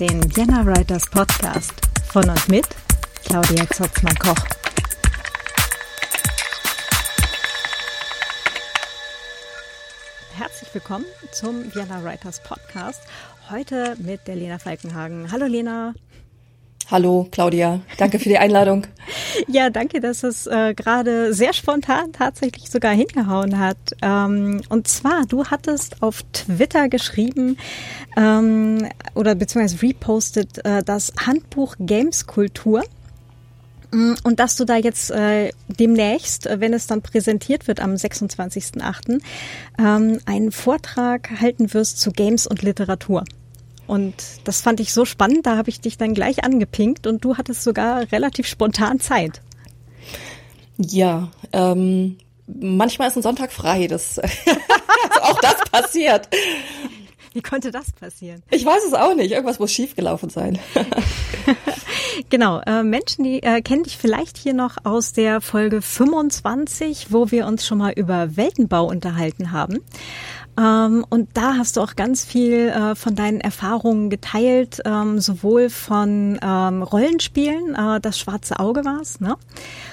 Den Vienna Writers Podcast von und mit Claudia Zotzmann-Koch. Herzlich willkommen zum Vienna Writers Podcast. Heute mit der Lena Falkenhagen. Hallo Lena. Hallo Claudia, danke für die Einladung. ja, danke, dass es äh, gerade sehr spontan tatsächlich sogar hingehauen hat. Ähm, und zwar, du hattest auf Twitter geschrieben ähm, oder beziehungsweise repostet äh, das Handbuch Games Kultur. Mm, und dass du da jetzt äh, demnächst, äh, wenn es dann präsentiert wird am 26.08., ähm, einen Vortrag halten wirst zu Games und Literatur. Und das fand ich so spannend, da habe ich dich dann gleich angepinkt und du hattest sogar relativ spontan Zeit. Ja, ähm, manchmal ist ein Sonntag frei, das auch das passiert. Wie konnte das passieren? Ich weiß es auch nicht. Irgendwas muss schiefgelaufen sein. genau. Äh, Menschen, die äh, kennen dich vielleicht hier noch aus der Folge 25, wo wir uns schon mal über Weltenbau unterhalten haben. Ähm, und da hast du auch ganz viel äh, von deinen Erfahrungen geteilt, ähm, sowohl von ähm, Rollenspielen, äh, das schwarze Auge war's, ne?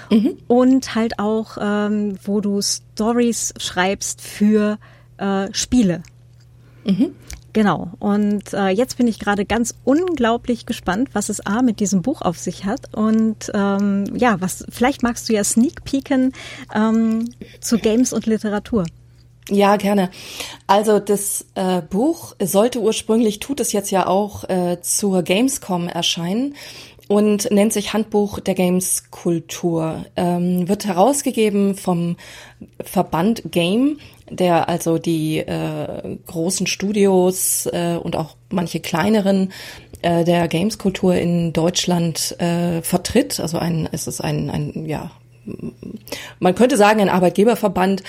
Mhm. Und halt auch, ähm, wo du Stories schreibst für äh, Spiele. Mhm. Genau. Und äh, jetzt bin ich gerade ganz unglaublich gespannt, was es A mit diesem Buch auf sich hat. Und ähm, ja, was vielleicht magst du ja sneak peeken ähm, zu Games und Literatur. Ja, gerne. Also das äh, Buch sollte ursprünglich, tut es jetzt ja auch, äh, zur Gamescom erscheinen und nennt sich Handbuch der Games-Kultur. Ähm, wird herausgegeben vom Verband Game, der also die äh, großen Studios äh, und auch manche kleineren äh, der Games-Kultur in Deutschland äh, vertritt. Also ein, es ist ein, ein ja, man könnte sagen, ein Arbeitgeberverband,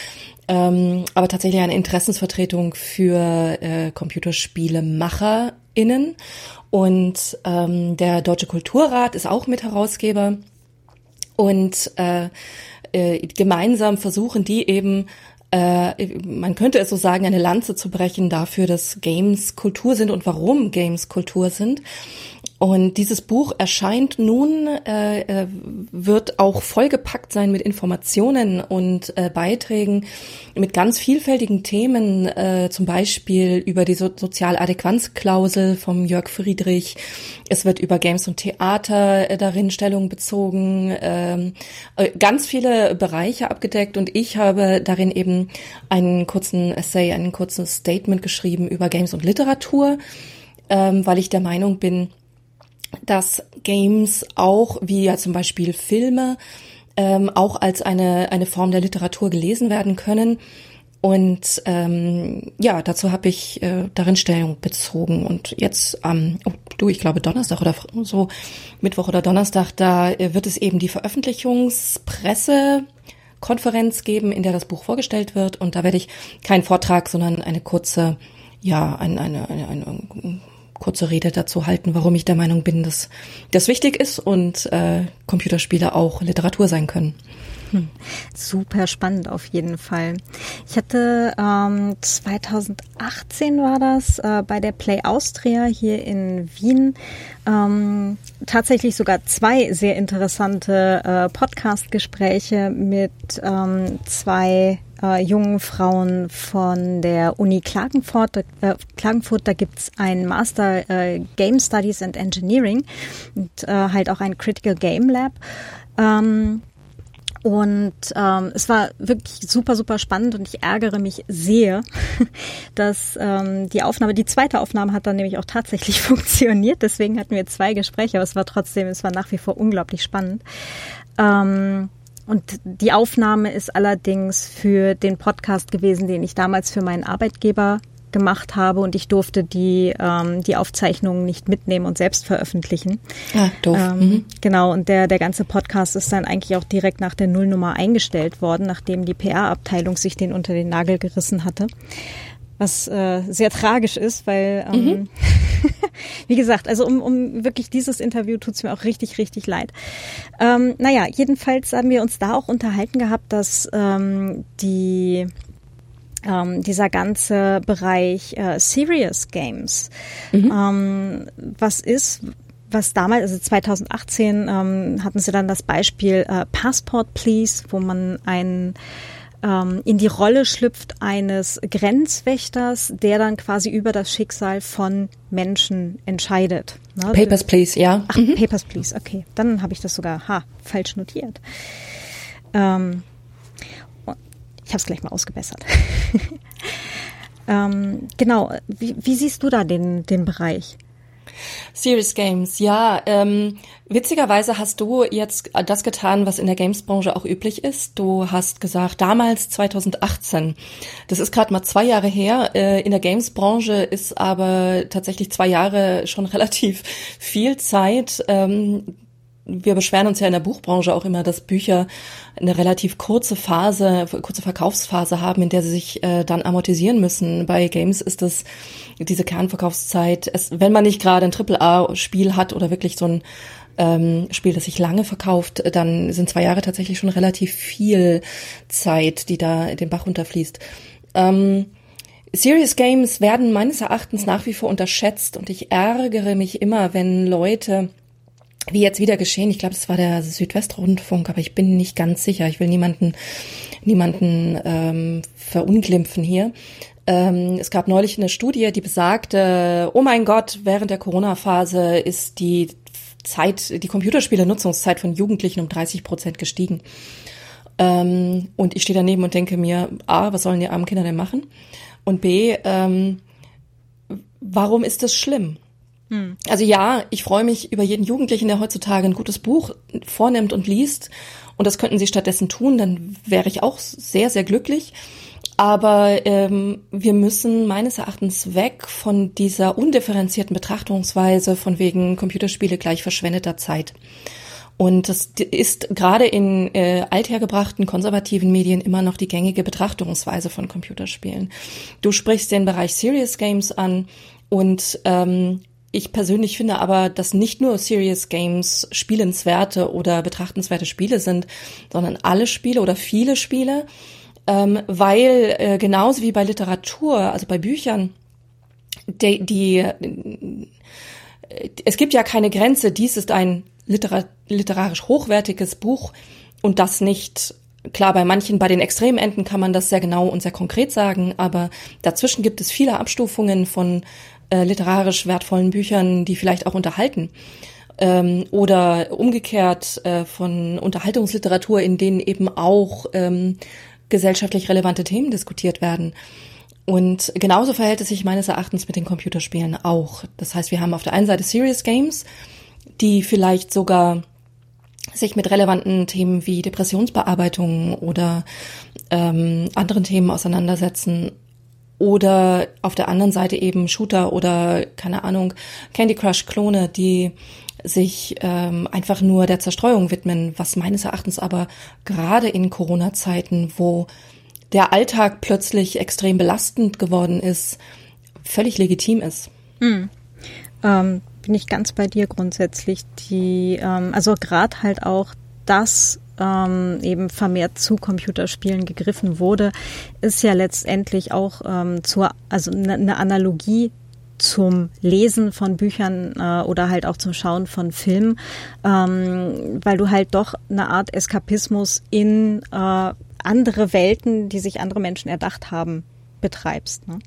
ähm, aber tatsächlich eine Interessensvertretung für äh, ComputerspielemacherInnen. Und ähm, der Deutsche Kulturrat ist auch Mitherausgeber. Und äh, äh, gemeinsam versuchen die eben äh, man könnte es so sagen, eine Lanze zu brechen dafür, dass Games Kultur sind und warum Games Kultur sind. Und dieses Buch erscheint nun, äh, äh, wird auch vollgepackt sein mit Informationen und äh, Beiträgen mit ganz vielfältigen Themen, äh, zum Beispiel über die so Sozialadäquanzklausel vom Jörg Friedrich. Es wird über Games und Theater äh, darin Stellung bezogen, ähm, äh, ganz viele Bereiche abgedeckt und ich habe darin eben einen kurzen Essay, einen kurzen Statement geschrieben über Games und Literatur, ähm, weil ich der Meinung bin, dass Games auch, wie ja zum Beispiel Filme, ähm, auch als eine, eine Form der Literatur gelesen werden können. Und ähm, ja, dazu habe ich äh, darin Stellung bezogen. Und jetzt am, ähm, oh, du, ich glaube Donnerstag oder so, Mittwoch oder Donnerstag, da äh, wird es eben die Veröffentlichungspressekonferenz geben, in der das Buch vorgestellt wird. Und da werde ich keinen Vortrag, sondern eine kurze, ja, eine, eine, eine, eine kurze Rede dazu halten, warum ich der Meinung bin, dass das wichtig ist und äh, Computerspiele auch Literatur sein können. Super spannend auf jeden Fall. Ich hatte ähm, 2018 war das äh, bei der Play Austria hier in Wien ähm, tatsächlich sogar zwei sehr interessante äh, Podcast-Gespräche mit ähm, zwei äh, jungen Frauen von der Uni Klagenfurt. Äh, Klagenfurt, da gibt's ein Master äh, Game Studies and Engineering und äh, halt auch ein Critical Game Lab. Ähm, und ähm, es war wirklich super, super spannend und ich ärgere mich sehr, dass ähm, die Aufnahme, die zweite Aufnahme hat dann nämlich auch tatsächlich funktioniert. Deswegen hatten wir zwei Gespräche, aber es war trotzdem, es war nach wie vor unglaublich spannend. Ähm, und die Aufnahme ist allerdings für den Podcast gewesen, den ich damals für meinen Arbeitgeber gemacht habe und ich durfte die, ähm, die Aufzeichnungen nicht mitnehmen und selbst veröffentlichen. Ah, doof. Ähm, mhm. Genau, und der, der ganze Podcast ist dann eigentlich auch direkt nach der Nullnummer eingestellt worden, nachdem die PR-Abteilung sich den unter den Nagel gerissen hatte was äh, sehr tragisch ist, weil, ähm, mhm. wie gesagt, also um, um wirklich dieses Interview tut's mir auch richtig, richtig leid. Ähm, naja, jedenfalls haben wir uns da auch unterhalten gehabt, dass ähm, die ähm, dieser ganze Bereich äh, Serious Games. Mhm. Ähm, was ist, was damals, also 2018 ähm, hatten sie dann das Beispiel äh, Passport Please, wo man ein ähm, in die Rolle schlüpft eines Grenzwächters, der dann quasi über das Schicksal von Menschen entscheidet. Ne? Papers, please, ja. Ach, mhm. Papers, please, okay. Dann habe ich das sogar ha, falsch notiert. Ähm, ich habe es gleich mal ausgebessert. ähm, genau, wie, wie siehst du da den, den Bereich? Serious Games, ja. Ähm, witzigerweise hast du jetzt das getan, was in der Games-Branche auch üblich ist. Du hast gesagt, damals 2018. Das ist gerade mal zwei Jahre her. Äh, in der Games-Branche ist aber tatsächlich zwei Jahre schon relativ viel Zeit. Ähm, wir beschweren uns ja in der Buchbranche auch immer, dass Bücher eine relativ kurze Phase, kurze Verkaufsphase haben, in der sie sich äh, dann amortisieren müssen. Bei Games ist das diese Kernverkaufszeit, es, wenn man nicht gerade ein Triple-A-Spiel hat oder wirklich so ein ähm, Spiel, das sich lange verkauft, dann sind zwei Jahre tatsächlich schon relativ viel Zeit, die da den Bach runterfließt. Ähm, Serious Games werden meines Erachtens nach wie vor unterschätzt und ich ärgere mich immer, wenn Leute wie jetzt wieder geschehen, ich glaube, das war der Südwestrundfunk, aber ich bin nicht ganz sicher. Ich will niemanden, niemanden ähm, verunglimpfen hier. Ähm, es gab neulich eine Studie, die besagte, oh mein Gott, während der Corona-Phase ist die Zeit, die Computerspiele-Nutzungszeit von Jugendlichen um 30 Prozent gestiegen. Ähm, und ich stehe daneben und denke mir, A, was sollen die armen Kinder denn machen? Und B, ähm, warum ist das schlimm? Hm. Also ja, ich freue mich über jeden Jugendlichen, der heutzutage ein gutes Buch vornimmt und liest. Und das könnten sie stattdessen tun, dann wäre ich auch sehr, sehr glücklich. Aber ähm, wir müssen meines Erachtens weg von dieser undifferenzierten Betrachtungsweise von wegen Computerspiele gleich verschwendeter Zeit. Und das ist gerade in äh, althergebrachten konservativen Medien immer noch die gängige Betrachtungsweise von Computerspielen. Du sprichst den Bereich Serious Games an und ähm, ich persönlich finde aber, dass nicht nur Serious Games spielenswerte oder betrachtenswerte Spiele sind, sondern alle Spiele oder viele Spiele, ähm, weil äh, genauso wie bei Literatur, also bei Büchern, die, die äh, es gibt ja keine Grenze, dies ist ein literar literarisch hochwertiges Buch und das nicht Klar, bei manchen, bei den Extremenden kann man das sehr genau und sehr konkret sagen, aber dazwischen gibt es viele Abstufungen von äh, literarisch wertvollen Büchern, die vielleicht auch unterhalten. Ähm, oder umgekehrt äh, von Unterhaltungsliteratur, in denen eben auch ähm, gesellschaftlich relevante Themen diskutiert werden. Und genauso verhält es sich meines Erachtens mit den Computerspielen auch. Das heißt, wir haben auf der einen Seite Serious Games, die vielleicht sogar sich mit relevanten Themen wie Depressionsbearbeitung oder ähm, anderen Themen auseinandersetzen oder auf der anderen Seite eben Shooter oder keine Ahnung Candy Crush Klone, die sich ähm, einfach nur der Zerstreuung widmen, was meines Erachtens aber gerade in Corona-Zeiten, wo der Alltag plötzlich extrem belastend geworden ist, völlig legitim ist. Hm. Ähm, bin ich ganz bei dir grundsätzlich. Die, ähm, also gerade halt auch das ähm, eben vermehrt zu Computerspielen gegriffen wurde, ist ja letztendlich auch ähm, zur, also eine ne Analogie zum Lesen von Büchern äh, oder halt auch zum Schauen von Filmen, ähm, weil du halt doch eine Art Eskapismus in äh, andere Welten, die sich andere Menschen erdacht haben, betreibst. Ne?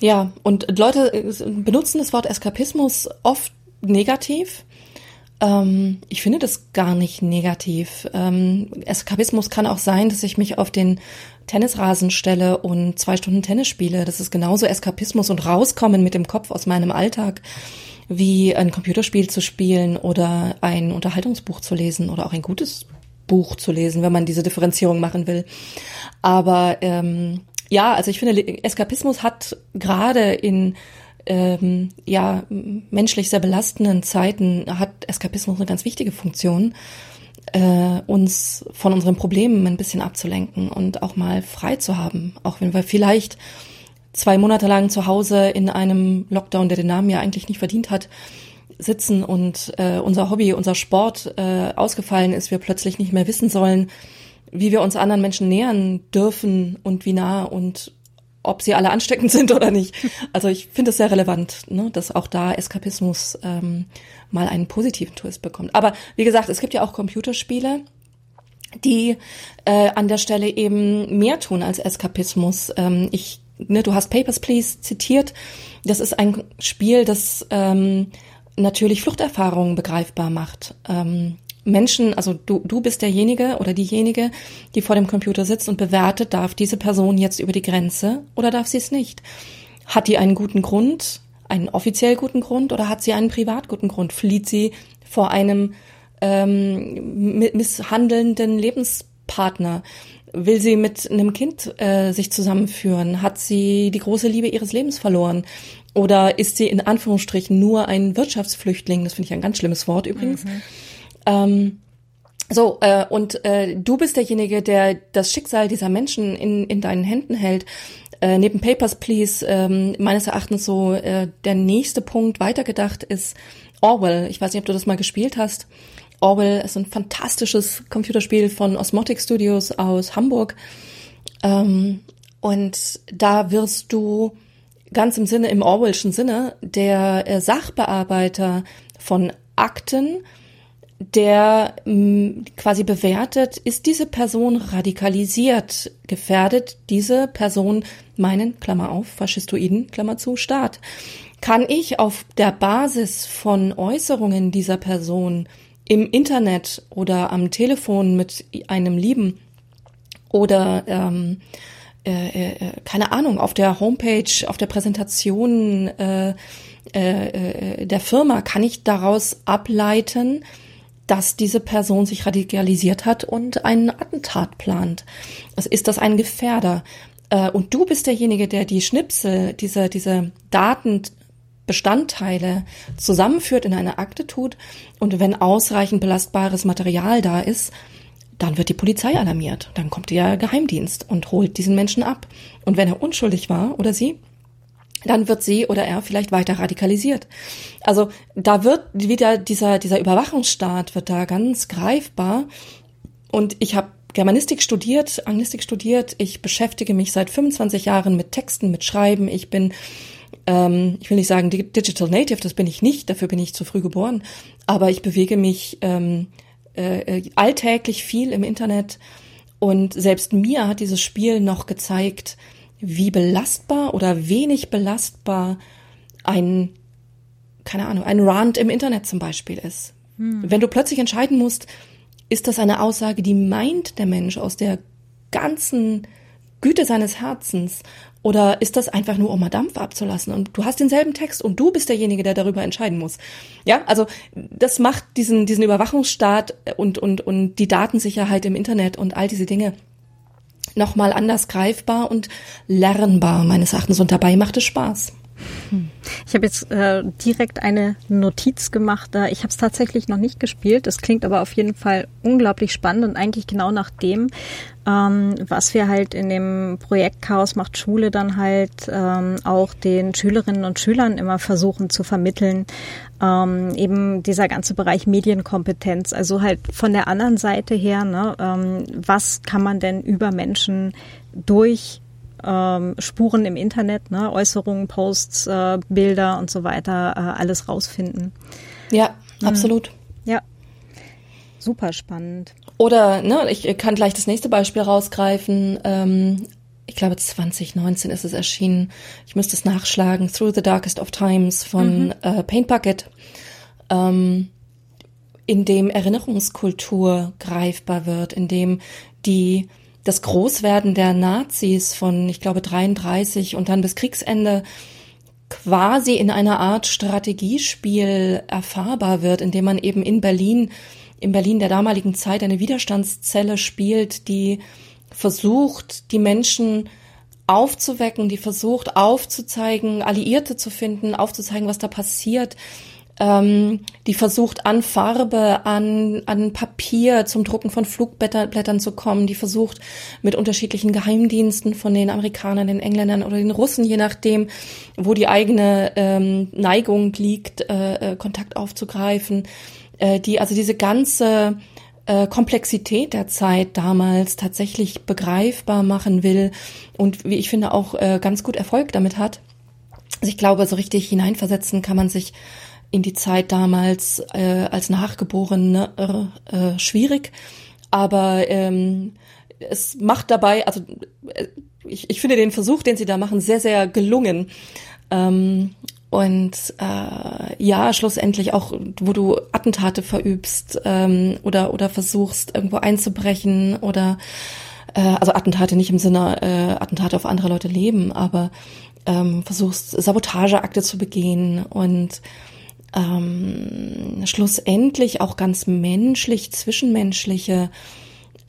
Ja, und Leute benutzen das Wort Eskapismus oft negativ. Ähm, ich finde das gar nicht negativ. Ähm, Eskapismus kann auch sein, dass ich mich auf den Tennisrasen stelle und zwei Stunden Tennis spiele. Das ist genauso Eskapismus und rauskommen mit dem Kopf aus meinem Alltag, wie ein Computerspiel zu spielen oder ein Unterhaltungsbuch zu lesen oder auch ein gutes Buch zu lesen, wenn man diese Differenzierung machen will. Aber ähm, ja, also ich finde, Eskapismus hat gerade in ähm, ja menschlich sehr belastenden Zeiten hat Eskapismus eine ganz wichtige Funktion, äh, uns von unseren Problemen ein bisschen abzulenken und auch mal frei zu haben, auch wenn wir vielleicht zwei Monate lang zu Hause in einem Lockdown, der den Namen ja eigentlich nicht verdient hat, sitzen und äh, unser Hobby, unser Sport äh, ausgefallen ist, wir plötzlich nicht mehr wissen sollen, wie wir uns anderen Menschen nähern dürfen und wie nah und ob sie alle ansteckend sind oder nicht. Also ich finde es sehr relevant, ne, dass auch da Eskapismus ähm, mal einen positiven Twist bekommt. Aber wie gesagt, es gibt ja auch Computerspiele, die äh, an der Stelle eben mehr tun als Eskapismus. Ähm, ich, ne, du hast Papers, Please zitiert. Das ist ein Spiel, das ähm, natürlich Fluchterfahrungen begreifbar macht. Ähm, Menschen, also du, du bist derjenige oder diejenige, die vor dem Computer sitzt und bewertet, darf diese Person jetzt über die Grenze oder darf sie es nicht? Hat die einen guten Grund, einen offiziell guten Grund oder hat sie einen privat guten Grund? Flieht sie vor einem ähm, misshandelnden Lebenspartner? Will sie mit einem Kind äh, sich zusammenführen? Hat sie die große Liebe ihres Lebens verloren? Oder ist sie in Anführungsstrichen nur ein Wirtschaftsflüchtling? Das finde ich ein ganz schlimmes Wort übrigens. Mhm. Ähm, so, äh, und äh, du bist derjenige, der das Schicksal dieser Menschen in, in deinen Händen hält. Äh, neben Papers, Please, ähm, meines Erachtens so äh, der nächste Punkt weitergedacht ist Orwell. Ich weiß nicht, ob du das mal gespielt hast. Orwell ist ein fantastisches Computerspiel von Osmotic Studios aus Hamburg. Ähm, und da wirst du ganz im Sinne, im Orwellschen Sinne, der äh, Sachbearbeiter von Akten, der mh, mm, quasi bewertet, ist diese Person radikalisiert, gefährdet diese Person meinen, Klammer auf, Faschistoiden, Klammer zu, Staat. Kann ich auf der Basis von Äußerungen dieser Person im Internet oder am Telefon mit einem Lieben oder ähm, äh, äh, keine Ahnung, auf der Homepage, auf der Präsentation äh, äh, äh, der Firma, kann ich daraus ableiten, dass diese Person sich radikalisiert hat und einen Attentat plant. Also ist das ein Gefährder? Äh, und du bist derjenige, der die Schnipsel, diese, diese Daten Bestandteile zusammenführt, in eine Akte tut und wenn ausreichend belastbares Material da ist, dann wird die Polizei alarmiert. Dann kommt der Geheimdienst und holt diesen Menschen ab. Und wenn er unschuldig war oder sie, dann wird sie oder er vielleicht weiter radikalisiert. Also da wird wieder dieser, dieser Überwachungsstaat wird da ganz greifbar. Und ich habe Germanistik studiert, Anglistik studiert. Ich beschäftige mich seit 25 Jahren mit Texten, mit Schreiben. Ich bin ähm, ich will nicht sagen Digital Native, das bin ich nicht, dafür bin ich zu früh geboren, aber ich bewege mich ähm, äh, alltäglich viel im Internet und selbst mir hat dieses Spiel noch gezeigt, wie belastbar oder wenig belastbar ein, keine Ahnung, ein Rant im Internet zum Beispiel ist. Hm. Wenn du plötzlich entscheiden musst, ist das eine Aussage, die meint der Mensch aus der ganzen Güte seines Herzens oder ist das einfach nur, um mal Dampf abzulassen? Und du hast denselben Text und du bist derjenige, der darüber entscheiden muss. Ja, also das macht diesen, diesen Überwachungsstaat und, und, und die Datensicherheit im Internet und all diese Dinge nochmal anders greifbar und lernbar meines Erachtens. Und dabei macht es Spaß. Ich habe jetzt äh, direkt eine Notiz gemacht. Äh, ich habe es tatsächlich noch nicht gespielt. Es klingt aber auf jeden Fall unglaublich spannend und eigentlich genau nach dem, ähm, was wir halt in dem Projekt Chaos macht Schule dann halt ähm, auch den Schülerinnen und Schülern immer versuchen zu vermitteln. Ähm, eben dieser ganze Bereich Medienkompetenz. Also halt von der anderen Seite her, ne, ähm, was kann man denn über Menschen durch ähm, Spuren im Internet, ne, Äußerungen, Posts, äh, Bilder und so weiter, äh, alles rausfinden. Ja, mhm. absolut. Ja. Super spannend. Oder, ne, ich kann gleich das nächste Beispiel rausgreifen. Ähm, ich glaube 2019 ist es erschienen. Ich müsste es nachschlagen. Through the Darkest of Times von mhm. äh, Paint Bucket. Ähm, in dem Erinnerungskultur greifbar wird, in dem die das Großwerden der Nazis von, ich glaube, 33 und dann bis Kriegsende quasi in einer Art Strategiespiel erfahrbar wird, indem man eben in Berlin, in Berlin der damaligen Zeit eine Widerstandszelle spielt, die versucht, die Menschen aufzuwecken, die versucht aufzuzeigen, Alliierte zu finden, aufzuzeigen, was da passiert, ähm, die versucht an Farbe, an, an Papier zum Drucken von Flugblättern zu kommen, die versucht mit unterschiedlichen Geheimdiensten von den Amerikanern, den Engländern oder den Russen, je nachdem, wo die eigene ähm, Neigung liegt, äh, äh, Kontakt aufzugreifen, äh, die also diese ganze äh, Komplexität der Zeit damals tatsächlich begreifbar machen will und wie ich finde auch äh, ganz gut Erfolg damit hat. Also ich glaube, so richtig hineinversetzen kann man sich in die Zeit damals äh, als Nachgeborene äh, äh, schwierig, aber ähm, es macht dabei, also ich, ich finde den Versuch, den sie da machen, sehr, sehr gelungen. Ähm, und äh, ja, schlussendlich auch, wo du Attentate verübst ähm, oder oder versuchst irgendwo einzubrechen oder äh, also Attentate nicht im Sinne äh, Attentate auf andere Leute leben, aber ähm, versuchst Sabotageakte zu begehen und ähm, schlussendlich auch ganz menschlich, zwischenmenschliche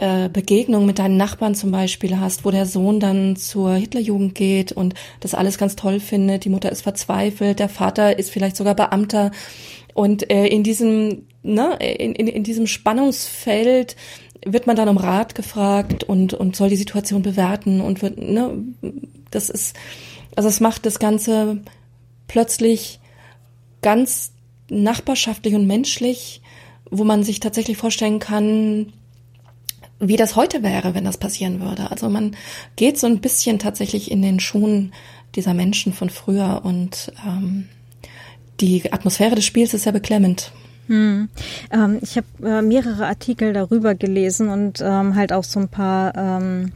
äh, Begegnung mit deinen Nachbarn zum Beispiel hast, wo der Sohn dann zur Hitlerjugend geht und das alles ganz toll findet, die Mutter ist verzweifelt, der Vater ist vielleicht sogar Beamter. Und äh, in diesem ne, in, in, in diesem Spannungsfeld wird man dann um Rat gefragt und und soll die Situation bewerten und wird ne das ist also es macht das Ganze plötzlich ganz nachbarschaftlich und menschlich, wo man sich tatsächlich vorstellen kann, wie das heute wäre, wenn das passieren würde. Also man geht so ein bisschen tatsächlich in den Schuhen dieser Menschen von früher und ähm, die Atmosphäre des Spiels ist sehr beklemmend. Hm. Ähm, ich habe äh, mehrere Artikel darüber gelesen und ähm, halt auch so ein paar ähm,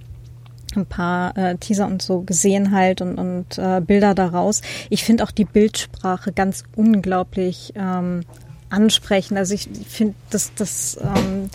ein paar äh, Teaser und so gesehen halt und, und äh, Bilder daraus. Ich finde auch die Bildsprache ganz unglaublich ähm, ansprechend. Also ich finde, dass das ähm,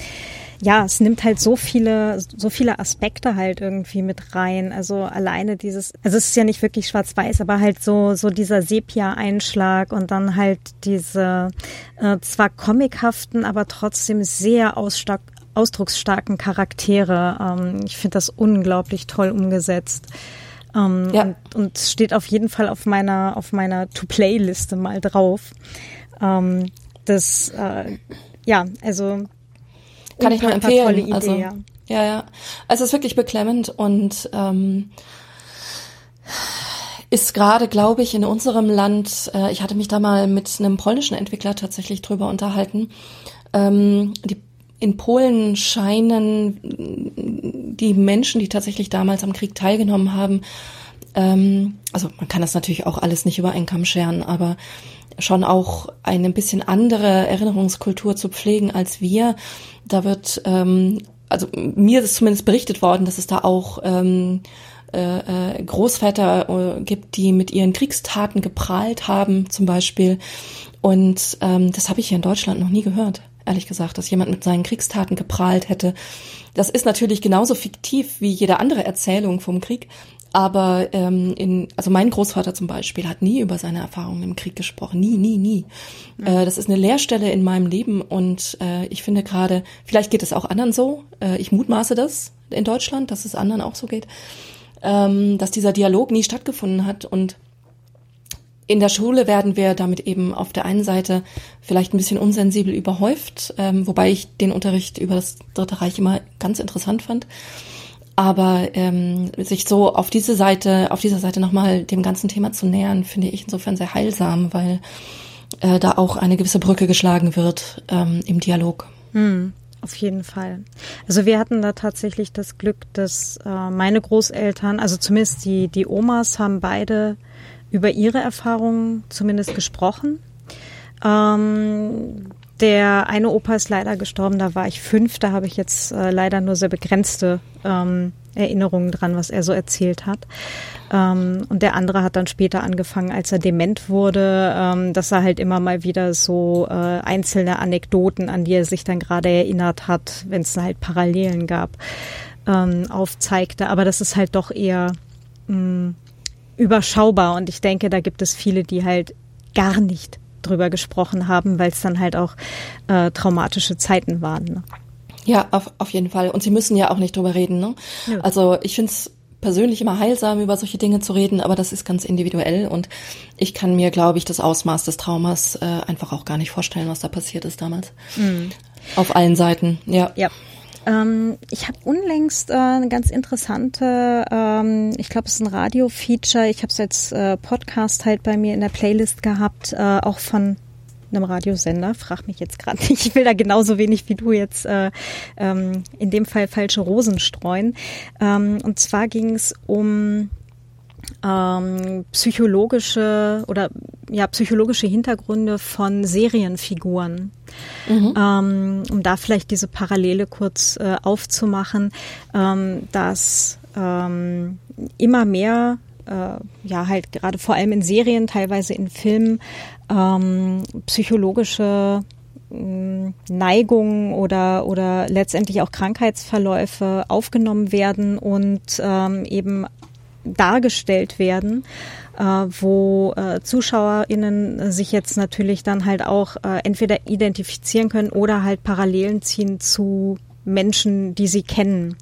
ja, es nimmt halt so viele, so viele Aspekte halt irgendwie mit rein. Also alleine dieses, also es ist ja nicht wirklich schwarz-weiß, aber halt so, so dieser Sepia-Einschlag und dann halt diese äh, zwar comichaften, aber trotzdem sehr ausstark, ausdrucksstarken Charaktere. Ähm, ich finde das unglaublich toll umgesetzt. Ähm, ja. und, und steht auf jeden Fall auf meiner, auf meiner To-Play-Liste mal drauf. Ähm, das, äh, ja, also kann ich nur empfehlen. Tolle Idee, also, ja. ja, ja. Also es ist wirklich beklemmend und ähm, ist gerade, glaube ich, in unserem Land, äh, ich hatte mich da mal mit einem polnischen Entwickler tatsächlich drüber unterhalten. Ähm, die, in Polen scheinen die Menschen, die tatsächlich damals am Krieg teilgenommen haben, ähm, also man kann das natürlich auch alles nicht über einen Kamm scheren, aber schon auch eine bisschen andere Erinnerungskultur zu pflegen als wir. Da wird, ähm, also mir ist zumindest berichtet worden, dass es da auch ähm, äh, äh Großväter äh, gibt, die mit ihren Kriegstaten geprahlt haben, zum Beispiel. Und ähm, das habe ich hier in Deutschland noch nie gehört, ehrlich gesagt, dass jemand mit seinen Kriegstaten geprahlt hätte. Das ist natürlich genauso fiktiv wie jede andere Erzählung vom Krieg, aber ähm, in, also mein Großvater zum Beispiel hat nie über seine Erfahrungen im Krieg gesprochen. Nie, nie, nie. Mhm. Äh, das ist eine Leerstelle in meinem Leben und äh, ich finde gerade, vielleicht geht es auch anderen so. Äh, ich mutmaße das in Deutschland, dass es anderen auch so geht, ähm, dass dieser Dialog nie stattgefunden hat und in der Schule werden wir damit eben auf der einen Seite vielleicht ein bisschen unsensibel überhäuft, ähm, wobei ich den Unterricht über das Dritte Reich immer ganz interessant fand. Aber ähm, sich so auf diese Seite, auf dieser Seite nochmal dem ganzen Thema zu nähern, finde ich insofern sehr heilsam, weil äh, da auch eine gewisse Brücke geschlagen wird ähm, im Dialog. Hm, auf jeden Fall. Also wir hatten da tatsächlich das Glück, dass äh, meine Großeltern, also zumindest die, die Omas, haben beide über ihre Erfahrungen zumindest gesprochen. Ähm, der eine Opa ist leider gestorben, da war ich fünf, da habe ich jetzt äh, leider nur sehr begrenzte ähm, Erinnerungen dran, was er so erzählt hat. Ähm, und der andere hat dann später angefangen, als er dement wurde, ähm, dass er halt immer mal wieder so äh, einzelne Anekdoten, an die er sich dann gerade erinnert hat, wenn es halt Parallelen gab, ähm, aufzeigte. Aber das ist halt doch eher mh, mm, überschaubar und ich denke, da gibt es viele, die halt gar nicht drüber gesprochen haben, weil es dann halt auch äh, traumatische Zeiten waren. Ne? Ja, auf, auf jeden Fall. Und sie müssen ja auch nicht drüber reden. Ne? Ja. Also ich finde es persönlich immer heilsam, über solche Dinge zu reden, aber das ist ganz individuell und ich kann mir, glaube ich, das Ausmaß des Traumas äh, einfach auch gar nicht vorstellen, was da passiert ist damals. Mhm. Auf allen Seiten, ja. Ja, ähm, ich habe unlängst äh, eine ganz interessante, ähm, ich glaube, es ist ein Radio-Feature. Ich habe es als äh, Podcast halt bei mir in der Playlist gehabt, äh, auch von einem Radiosender. Frag mich jetzt gerade nicht. Ich will da genauso wenig wie du jetzt äh, ähm, in dem Fall falsche Rosen streuen. Ähm, und zwar ging es um ähm, psychologische oder ja psychologische Hintergründe von Serienfiguren. Mhm. Ähm, um da vielleicht diese Parallele kurz äh, aufzumachen, ähm, dass ähm, immer mehr äh, ja halt gerade vor allem in Serien, teilweise in Filmen ähm, psychologische mm, Neigungen oder oder letztendlich auch Krankheitsverläufe aufgenommen werden und ähm, eben dargestellt werden, äh, wo äh, ZuschauerInnen sich jetzt natürlich dann halt auch äh, entweder identifizieren können oder halt Parallelen ziehen zu Menschen, die sie kennen.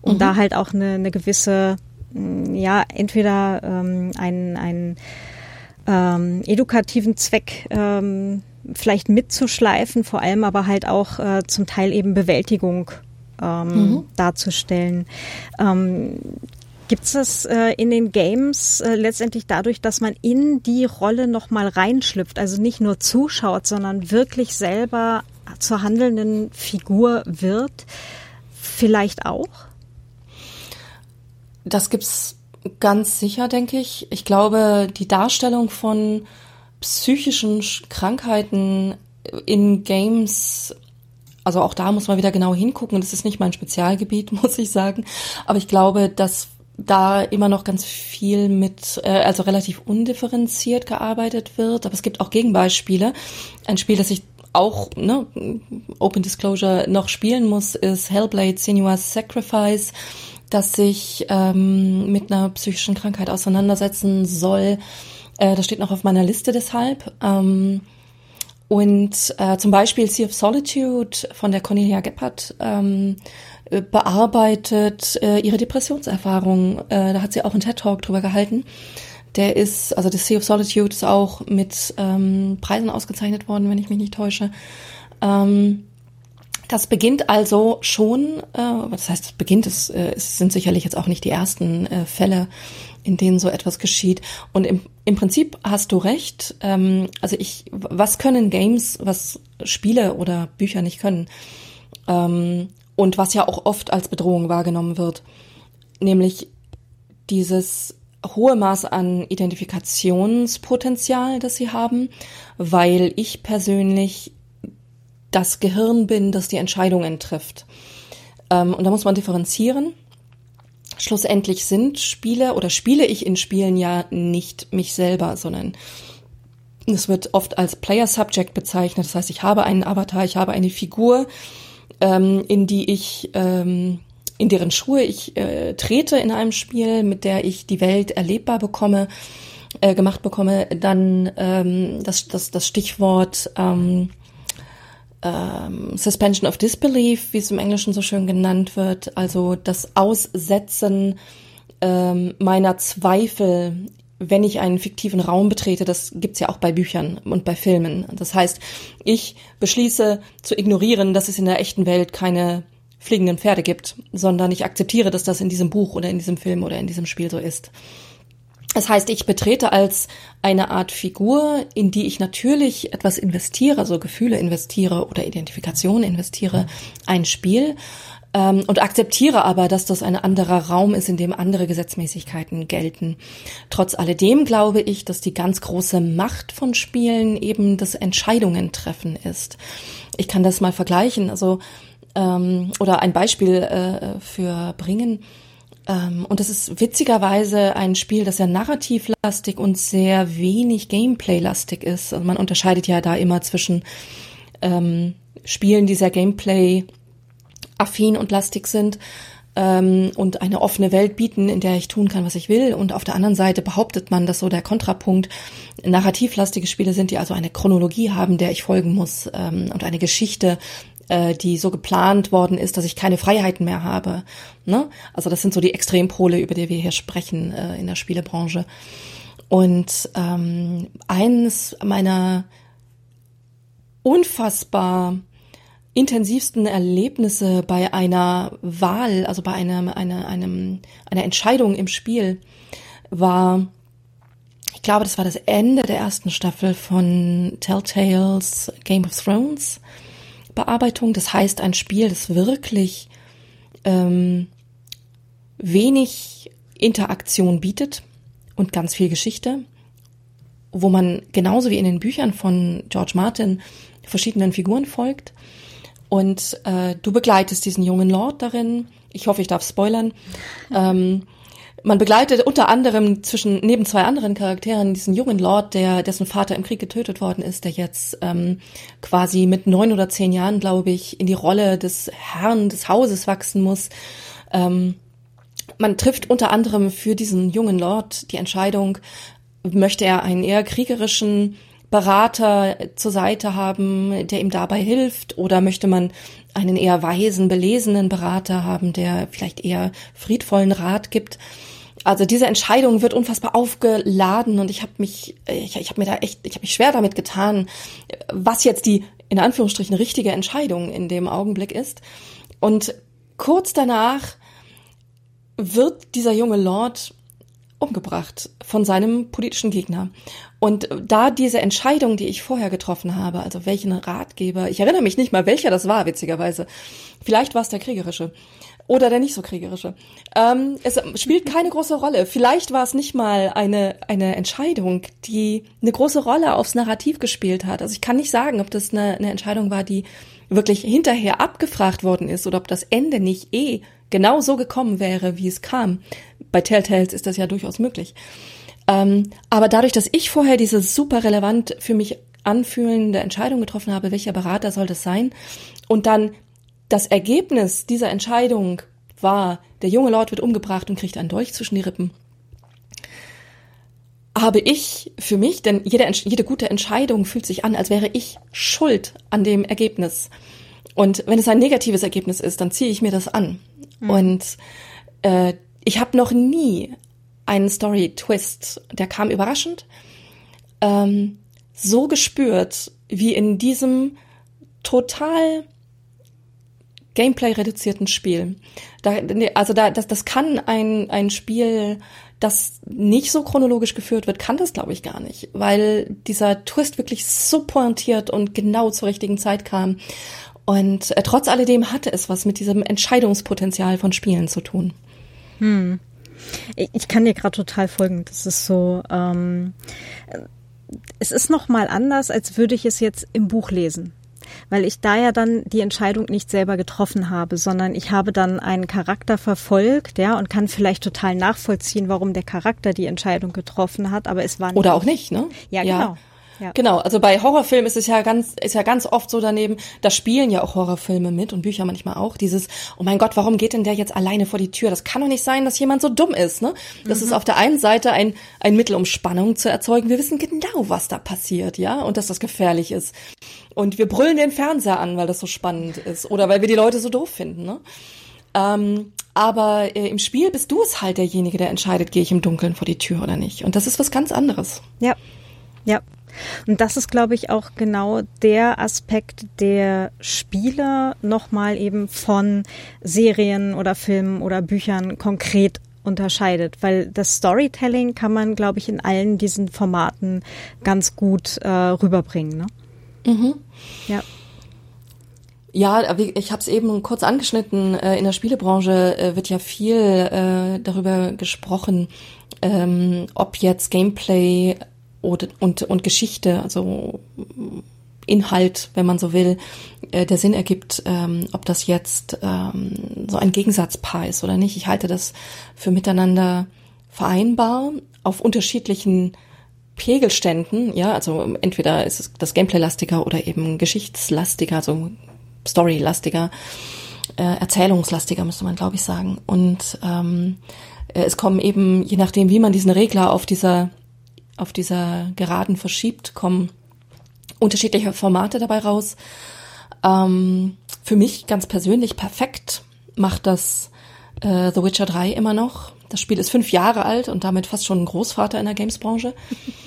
Und mhm. da halt auch eine, eine gewisse, mm, ja, entweder ähm, einen, einen ähm, edukativen Zweck ähm, vielleicht mitzuschleifen, vor allem aber halt auch äh, zum Teil eben Bewältigung ähm, mhm. darzustellen. Ähm, Gibt es das äh, in den Games äh, letztendlich dadurch, dass man in die Rolle nochmal reinschlüpft, also nicht nur zuschaut, sondern wirklich selber zur handelnden Figur wird, vielleicht auch? Das gibt's ganz sicher, denke ich. Ich glaube, die Darstellung von psychischen Krankheiten in Games also auch da muss man wieder genau hingucken. Das ist nicht mein Spezialgebiet, muss ich sagen. Aber ich glaube, dass da immer noch ganz viel mit, äh, also relativ undifferenziert gearbeitet wird. Aber es gibt auch Gegenbeispiele. Ein Spiel, das ich auch, ne, Open Disclosure noch spielen muss, ist Hellblade Senua's Sacrifice, das sich ähm, mit einer psychischen Krankheit auseinandersetzen soll. Äh, das steht noch auf meiner Liste deshalb. Ähm, und äh, zum Beispiel Sea of Solitude von der Cornelia Gebhardt ähm, äh, bearbeitet äh, ihre Depressionserfahrung. Äh, da hat sie auch einen TED-Talk drüber gehalten. Der ist, also das Sea of Solitude ist auch mit ähm, Preisen ausgezeichnet worden, wenn ich mich nicht täusche. Ähm, das beginnt also schon, äh, das heißt, beginnt, es, äh, es sind sicherlich jetzt auch nicht die ersten äh, Fälle, in denen so etwas geschieht. Und im, im Prinzip hast du recht. Ähm, also ich, was können Games, was Spiele oder Bücher nicht können? Ähm, und was ja auch oft als Bedrohung wahrgenommen wird, nämlich dieses hohe Maß an Identifikationspotenzial, das sie haben, weil ich persönlich das Gehirn bin, das die Entscheidungen trifft. Ähm, und da muss man differenzieren. Schlussendlich sind Spiele oder spiele ich in Spielen ja nicht mich selber, sondern es wird oft als Player Subject bezeichnet. Das heißt, ich habe einen Avatar, ich habe eine Figur, ähm, in die ich, ähm, in deren Schuhe ich äh, trete in einem Spiel, mit der ich die Welt erlebbar bekomme, äh, gemacht bekomme, dann ähm, das, das, das Stichwort ähm, ähm, Suspension of Disbelief, wie es im Englischen so schön genannt wird, also das Aussetzen ähm, meiner Zweifel wenn ich einen fiktiven Raum betrete, das gibt's ja auch bei Büchern und bei Filmen. Das heißt, ich beschließe zu ignorieren, dass es in der echten Welt keine fliegenden Pferde gibt, sondern ich akzeptiere, dass das in diesem Buch oder in diesem Film oder in diesem Spiel so ist. Das heißt, ich betrete als eine Art Figur, in die ich natürlich etwas investiere, so Gefühle investiere oder Identifikation investiere, ein Spiel ähm, und akzeptiere aber, dass das ein anderer Raum ist, in dem andere Gesetzmäßigkeiten gelten. Trotz alledem glaube ich, dass die ganz große Macht von Spielen eben das Entscheidungen treffen ist. Ich kann das mal vergleichen, also ähm, oder ein Beispiel äh, für bringen. Ähm, und das ist witzigerweise ein Spiel, das sehr narrativlastig und sehr wenig Gameplay-lastig ist. Also man unterscheidet ja da immer zwischen ähm, Spielen, die sehr Gameplay affin und lastig sind ähm, und eine offene Welt bieten, in der ich tun kann, was ich will. Und auf der anderen Seite behauptet man, dass so der Kontrapunkt narrativlastige Spiele sind, die also eine Chronologie haben, der ich folgen muss ähm, und eine Geschichte, äh, die so geplant worden ist, dass ich keine Freiheiten mehr habe. Ne? Also das sind so die Extrempole, über die wir hier sprechen äh, in der Spielebranche. Und ähm, eines meiner unfassbar intensivsten Erlebnisse bei einer Wahl, also bei einem, einer, einem, einer Entscheidung im Spiel war, ich ich glaube, das war das Ende der ersten Staffel von Telltales Game of Thrones Bearbeitung. Das heißt, ein Spiel, das wirklich ähm, wenig Interaktion bietet und ganz viel Geschichte, wo man genauso wie in den Büchern von George Martin verschiedenen Figuren folgt. Und äh, du begleitest diesen jungen Lord darin. Ich hoffe, ich darf spoilern. Ähm, man begleitet unter anderem zwischen neben zwei anderen Charakteren diesen jungen Lord, der dessen Vater im Krieg getötet worden ist, der jetzt ähm, quasi mit neun oder zehn Jahren, glaube ich, in die Rolle des Herrn des Hauses wachsen muss. Ähm, man trifft unter anderem für diesen jungen Lord die Entscheidung, möchte er einen eher kriegerischen Berater zur Seite haben, der ihm dabei hilft, oder möchte man einen eher weisen, belesenen Berater haben, der vielleicht eher friedvollen Rat gibt. Also diese Entscheidung wird unfassbar aufgeladen und ich habe mich, ich, ich habe mir da echt, ich habe mich schwer damit getan, was jetzt die in Anführungsstrichen richtige Entscheidung in dem Augenblick ist. Und kurz danach wird dieser junge Lord umgebracht von seinem politischen Gegner. Und da diese Entscheidung, die ich vorher getroffen habe, also welchen Ratgeber, ich erinnere mich nicht mal, welcher das war, witzigerweise. Vielleicht war es der kriegerische oder der nicht so kriegerische. Ähm, es spielt keine große Rolle. Vielleicht war es nicht mal eine, eine Entscheidung, die eine große Rolle aufs Narrativ gespielt hat. Also ich kann nicht sagen, ob das eine, eine Entscheidung war, die wirklich hinterher abgefragt worden ist oder ob das Ende nicht eh genau so gekommen wäre, wie es kam. Bei Telltales ist das ja durchaus möglich. Ähm, aber dadurch, dass ich vorher diese super relevant für mich anfühlende Entscheidung getroffen habe, welcher Berater soll das sein, und dann das Ergebnis dieser Entscheidung war, der junge Lord wird umgebracht und kriegt einen Dolch zwischen die Rippen, habe ich für mich, denn jede, jede gute Entscheidung fühlt sich an, als wäre ich schuld an dem Ergebnis. Und wenn es ein negatives Ergebnis ist, dann ziehe ich mir das an. Mhm. Und äh, ich habe noch nie einen Story-Twist, der kam überraschend, ähm, so gespürt wie in diesem total Gameplay-reduzierten Spiel. Da, also da, das, das kann ein, ein Spiel, das nicht so chronologisch geführt wird, kann das, glaube ich, gar nicht, weil dieser Twist wirklich so pointiert und genau zur richtigen Zeit kam. Und äh, trotz alledem hatte es was mit diesem Entscheidungspotenzial von Spielen zu tun. Hm. Ich kann dir gerade total folgen. Das ist so, ähm, es ist noch mal anders, als würde ich es jetzt im Buch lesen weil ich da ja dann die Entscheidung nicht selber getroffen habe, sondern ich habe dann einen Charakter verfolgt, ja, und kann vielleicht total nachvollziehen, warum der Charakter die Entscheidung getroffen hat, aber es war nicht. Oder auch nicht, ne? Ja, ja. genau. Ja. Genau, also bei Horrorfilmen ist es ja ganz, ist ja ganz oft so daneben, da spielen ja auch Horrorfilme mit und Bücher manchmal auch. Dieses, oh mein Gott, warum geht denn der jetzt alleine vor die Tür? Das kann doch nicht sein, dass jemand so dumm ist, ne? Das mhm. ist auf der einen Seite ein, ein Mittel, um Spannung zu erzeugen. Wir wissen genau, was da passiert, ja, und dass das gefährlich ist. Und wir brüllen den Fernseher an, weil das so spannend ist oder weil wir die Leute so doof finden, ne? Ähm, aber äh, im Spiel bist du es halt derjenige, der entscheidet, gehe ich im Dunkeln vor die Tür oder nicht. Und das ist was ganz anderes. Ja, ja. Und das ist, glaube ich, auch genau der Aspekt, der Spieler nochmal eben von Serien oder Filmen oder Büchern konkret unterscheidet, weil das Storytelling kann man, glaube ich, in allen diesen Formaten ganz gut äh, rüberbringen. Ne? Mhm. Ja. Ja, ich habe es eben kurz angeschnitten. Äh, in der Spielebranche äh, wird ja viel äh, darüber gesprochen, ähm, ob jetzt Gameplay und, und, und Geschichte, also Inhalt, wenn man so will, äh, der Sinn ergibt, ähm, ob das jetzt ähm, so ein Gegensatzpaar ist oder nicht. Ich halte das für miteinander vereinbar auf unterschiedlichen Pegelständen, ja, also entweder ist es das Gameplay-lastiger oder eben geschichtslastiger, also Story-lastiger, äh, erzählungslastiger müsste man, glaube ich, sagen. Und ähm, äh, es kommen eben, je nachdem, wie man diesen Regler auf dieser auf dieser Geraden verschiebt, kommen unterschiedliche Formate dabei raus. Ähm, für mich ganz persönlich perfekt macht das äh, The Witcher 3 immer noch. Das Spiel ist fünf Jahre alt und damit fast schon ein Großvater in der Games-Branche.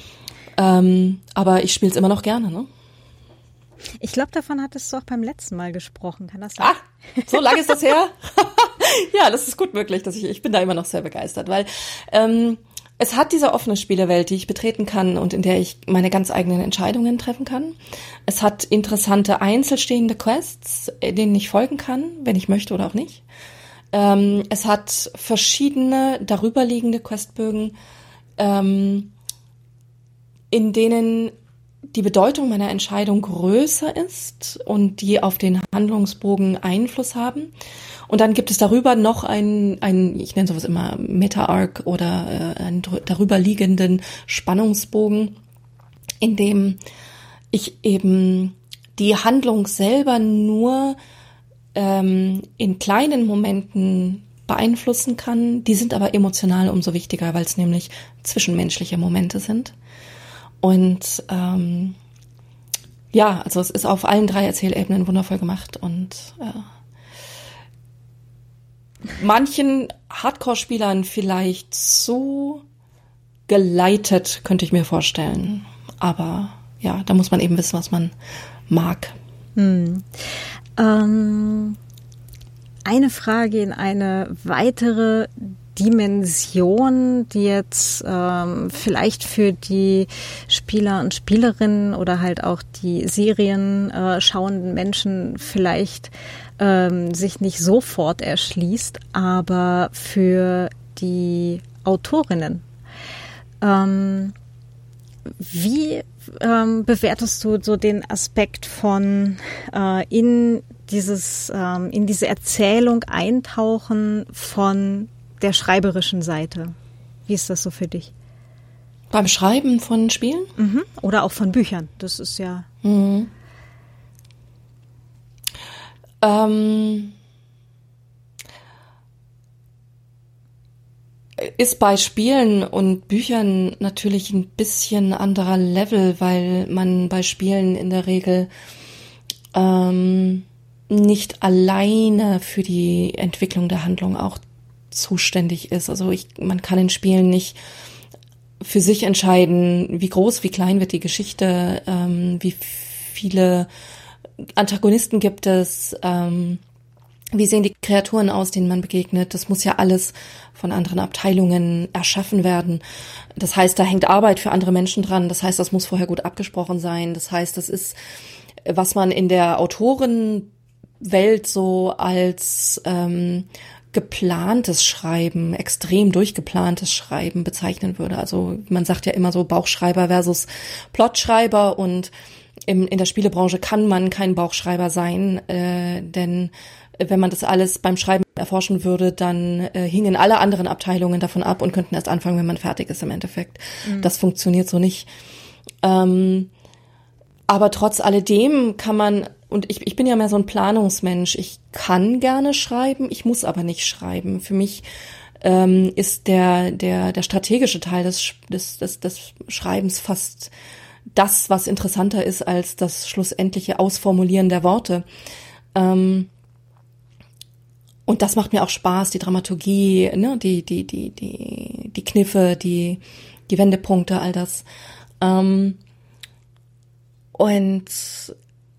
ähm, aber ich spiele es immer noch gerne, ne? Ich glaube, davon hattest du auch beim letzten Mal gesprochen. Kann das sein? Ah, so lange ist das her? ja, das ist gut möglich, dass ich, ich bin da immer noch sehr begeistert, weil ähm, es hat diese offene Spielewelt, die ich betreten kann und in der ich meine ganz eigenen Entscheidungen treffen kann. Es hat interessante einzelstehende Quests, denen ich folgen kann, wenn ich möchte oder auch nicht. Ähm, es hat verschiedene darüberliegende Questbögen, ähm, in denen die Bedeutung meiner Entscheidung größer ist und die auf den Handlungsbogen Einfluss haben. Und dann gibt es darüber noch einen, einen ich nenne sowas immer Meta-Arc oder äh, einen darüber liegenden Spannungsbogen, in dem ich eben die Handlung selber nur ähm, in kleinen Momenten beeinflussen kann. Die sind aber emotional umso wichtiger, weil es nämlich zwischenmenschliche Momente sind. Und ähm, ja, also es ist auf allen drei Erzählebenen wundervoll gemacht und äh, manchen Hardcore-Spielern vielleicht so geleitet, könnte ich mir vorstellen. Aber ja, da muss man eben wissen, was man mag. Hm. Ähm, eine Frage in eine weitere Dimension, die jetzt ähm, vielleicht für die Spieler und Spielerinnen oder halt auch die Serien äh, schauenden Menschen vielleicht ähm, sich nicht sofort erschließt, aber für die Autorinnen. Ähm, wie ähm, bewertest du so den Aspekt von äh, in dieses ähm, in diese Erzählung eintauchen von der schreiberischen Seite? Wie ist das so für dich? Beim Schreiben von Spielen? Mhm. Oder auch von Büchern. Das ist ja. Mhm. Ähm, ist bei Spielen und Büchern natürlich ein bisschen anderer Level, weil man bei Spielen in der Regel ähm, nicht alleine für die Entwicklung der Handlung auch zuständig ist. Also ich, man kann in Spielen nicht für sich entscheiden, wie groß, wie klein wird die Geschichte, ähm, wie viele Antagonisten gibt es, ähm, wie sehen die Kreaturen aus, denen man begegnet. Das muss ja alles von anderen Abteilungen erschaffen werden. Das heißt, da hängt Arbeit für andere Menschen dran. Das heißt, das muss vorher gut abgesprochen sein. Das heißt, das ist, was man in der Autorenwelt so als ähm, geplantes Schreiben, extrem durchgeplantes Schreiben bezeichnen würde. Also man sagt ja immer so Bauchschreiber versus Plotschreiber und im, in der Spielebranche kann man kein Bauchschreiber sein, äh, denn wenn man das alles beim Schreiben erforschen würde, dann äh, hingen alle anderen Abteilungen davon ab und könnten erst anfangen, wenn man fertig ist im Endeffekt. Mhm. Das funktioniert so nicht. Ähm, aber trotz alledem kann man, und ich, ich bin ja mehr so ein Planungsmensch, ich kann gerne schreiben, ich muss aber nicht schreiben. Für mich ähm, ist der, der, der strategische Teil des, des, des, des Schreibens fast das, was interessanter ist als das schlussendliche Ausformulieren der Worte. Ähm, und das macht mir auch Spaß, die Dramaturgie, ne, die, die, die, die, die Kniffe, die, die Wendepunkte, all das. Ähm, und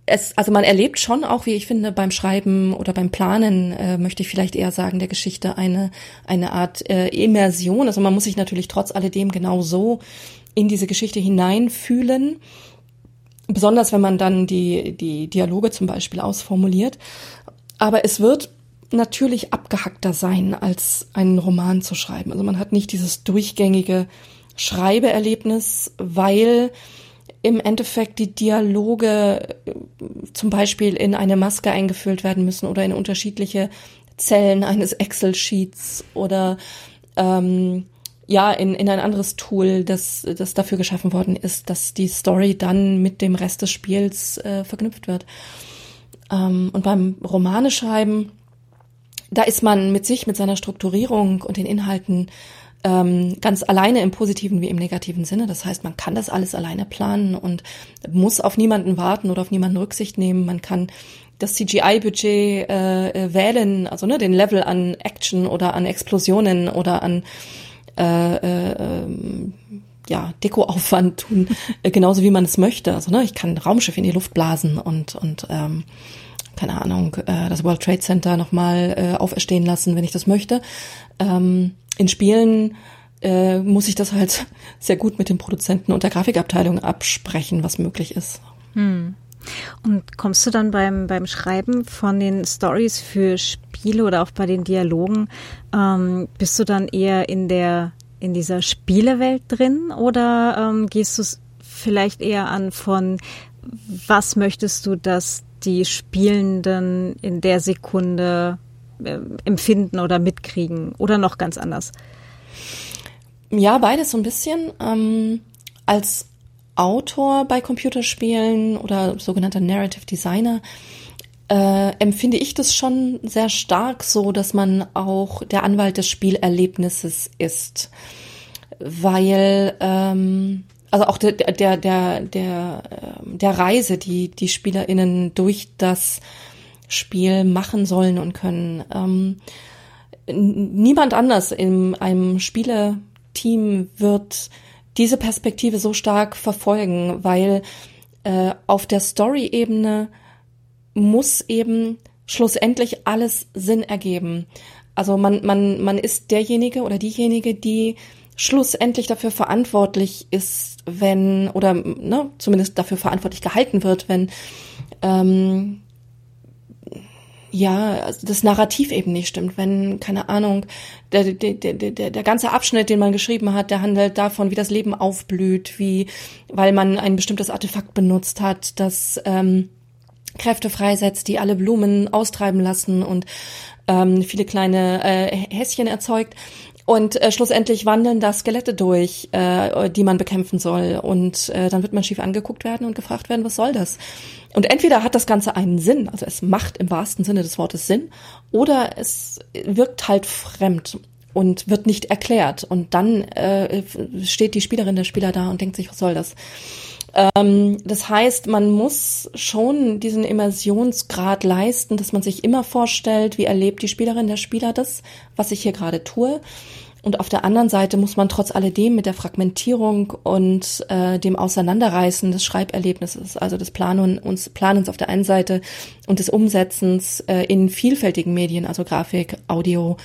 es, also man erlebt schon auch, wie ich finde, beim Schreiben oder beim Planen, äh, möchte ich vielleicht eher sagen, der Geschichte eine, eine Art äh, Immersion. Also man muss sich natürlich trotz alledem genau so in diese Geschichte hineinfühlen. Besonders wenn man dann die, die Dialoge zum Beispiel ausformuliert. Aber es wird natürlich abgehackter sein, als einen Roman zu schreiben. Also man hat nicht dieses durchgängige Schreibeerlebnis, weil im Endeffekt die Dialoge äh, zum Beispiel in eine Maske eingefüllt werden müssen oder in unterschiedliche Zellen eines Excel-Sheets oder ähm, ja, in, in ein anderes Tool, das, das dafür geschaffen worden ist, dass die Story dann mit dem Rest des Spiels äh, verknüpft wird. Ähm, und beim Romane schreiben, da ist man mit sich, mit seiner Strukturierung und den Inhalten ähm, ganz alleine im positiven wie im negativen Sinne. Das heißt, man kann das alles alleine planen und muss auf niemanden warten oder auf niemanden Rücksicht nehmen. Man kann das CGI-Budget äh, äh, wählen, also ne, den Level an Action oder an Explosionen oder an äh, äh, ähm, ja, Dekoaufwand tun, äh, genauso wie man es möchte. Also ne, ich kann Raumschiff in die Luft blasen und und ähm, keine Ahnung, äh, das World Trade Center nochmal äh, auferstehen lassen, wenn ich das möchte. Ähm, in Spielen äh, muss ich das halt sehr gut mit den Produzenten und der Grafikabteilung absprechen, was möglich ist. Hm. Und kommst du dann beim, beim Schreiben von den Stories für Spiele oder auch bei den Dialogen, ähm, bist du dann eher in der in dieser Spielewelt drin oder ähm, gehst du vielleicht eher an von was möchtest du, dass die Spielenden in der Sekunde äh, empfinden oder mitkriegen oder noch ganz anders? Ja, beides so ein bisschen. Ähm, als Autor bei Computerspielen oder sogenannter Narrative Designer äh, empfinde ich das schon sehr stark so, dass man auch der Anwalt des Spielerlebnisses ist, weil ähm, also auch der der der der ähm, der Reise, die die Spielerinnen durch das Spiel machen sollen und können. Ähm, niemand anders in einem Spieleteam wird diese Perspektive so stark verfolgen, weil äh, auf der Story-Ebene muss eben schlussendlich alles Sinn ergeben. Also man, man, man ist derjenige oder diejenige, die schlussendlich dafür verantwortlich ist, wenn, oder ne, zumindest dafür verantwortlich gehalten wird, wenn ähm, ja, das Narrativ eben nicht stimmt, wenn, keine Ahnung, der, der, der, der, der ganze Abschnitt, den man geschrieben hat, der handelt davon, wie das Leben aufblüht, wie, weil man ein bestimmtes Artefakt benutzt hat, das ähm, Kräfte freisetzt, die alle Blumen austreiben lassen und ähm, viele kleine äh, Häschen erzeugt. Und äh, schlussendlich wandeln da Skelette durch, äh, die man bekämpfen soll. Und äh, dann wird man schief angeguckt werden und gefragt werden, was soll das? Und entweder hat das Ganze einen Sinn, also es macht im wahrsten Sinne des Wortes Sinn, oder es wirkt halt fremd und wird nicht erklärt. Und dann äh, steht die Spielerin, der Spieler da und denkt sich, was soll das? Ähm, das heißt, man muss schon diesen Immersionsgrad leisten, dass man sich immer vorstellt, wie erlebt die Spielerin, der Spieler das, was ich hier gerade tue. Und auf der anderen Seite muss man trotz alledem mit der Fragmentierung und äh, dem Auseinanderreißen des Schreiberlebnisses, also des Planung, uns Planens auf der einen Seite und des Umsetzens äh, in vielfältigen Medien, also Grafik, Audio,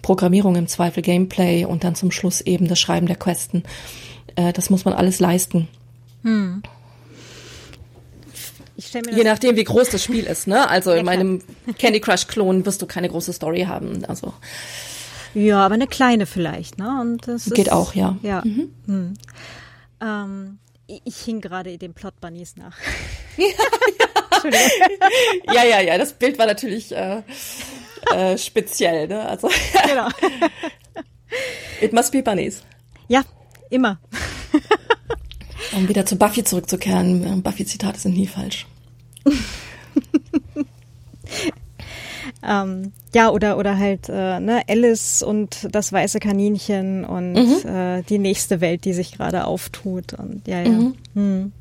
Programmierung im Zweifel, Gameplay und dann zum Schluss eben das Schreiben der Questen. Äh, das muss man alles leisten. Hm. Je nachdem, wie groß das Spiel ist, ne? Also ja, in meinem Candy Crush Klon wirst du keine große Story haben. Also ja, aber eine kleine vielleicht, ne? Und das geht ist, auch, ja. Ja. Mhm. Hm. Ähm, ich hing gerade den Plot Bunnies nach. ja, ja, ja, ja. Das Bild war natürlich äh, äh, speziell, ne? Also genau. It must be Bunnies. Ja, immer. Um wieder zu Buffy zurückzukehren, Buffy-Zitate sind nie falsch. ähm, ja, oder, oder halt äh, ne, Alice und das weiße Kaninchen und mhm. äh, die nächste Welt, die sich gerade auftut. Und ja, ja. Mhm. Hm.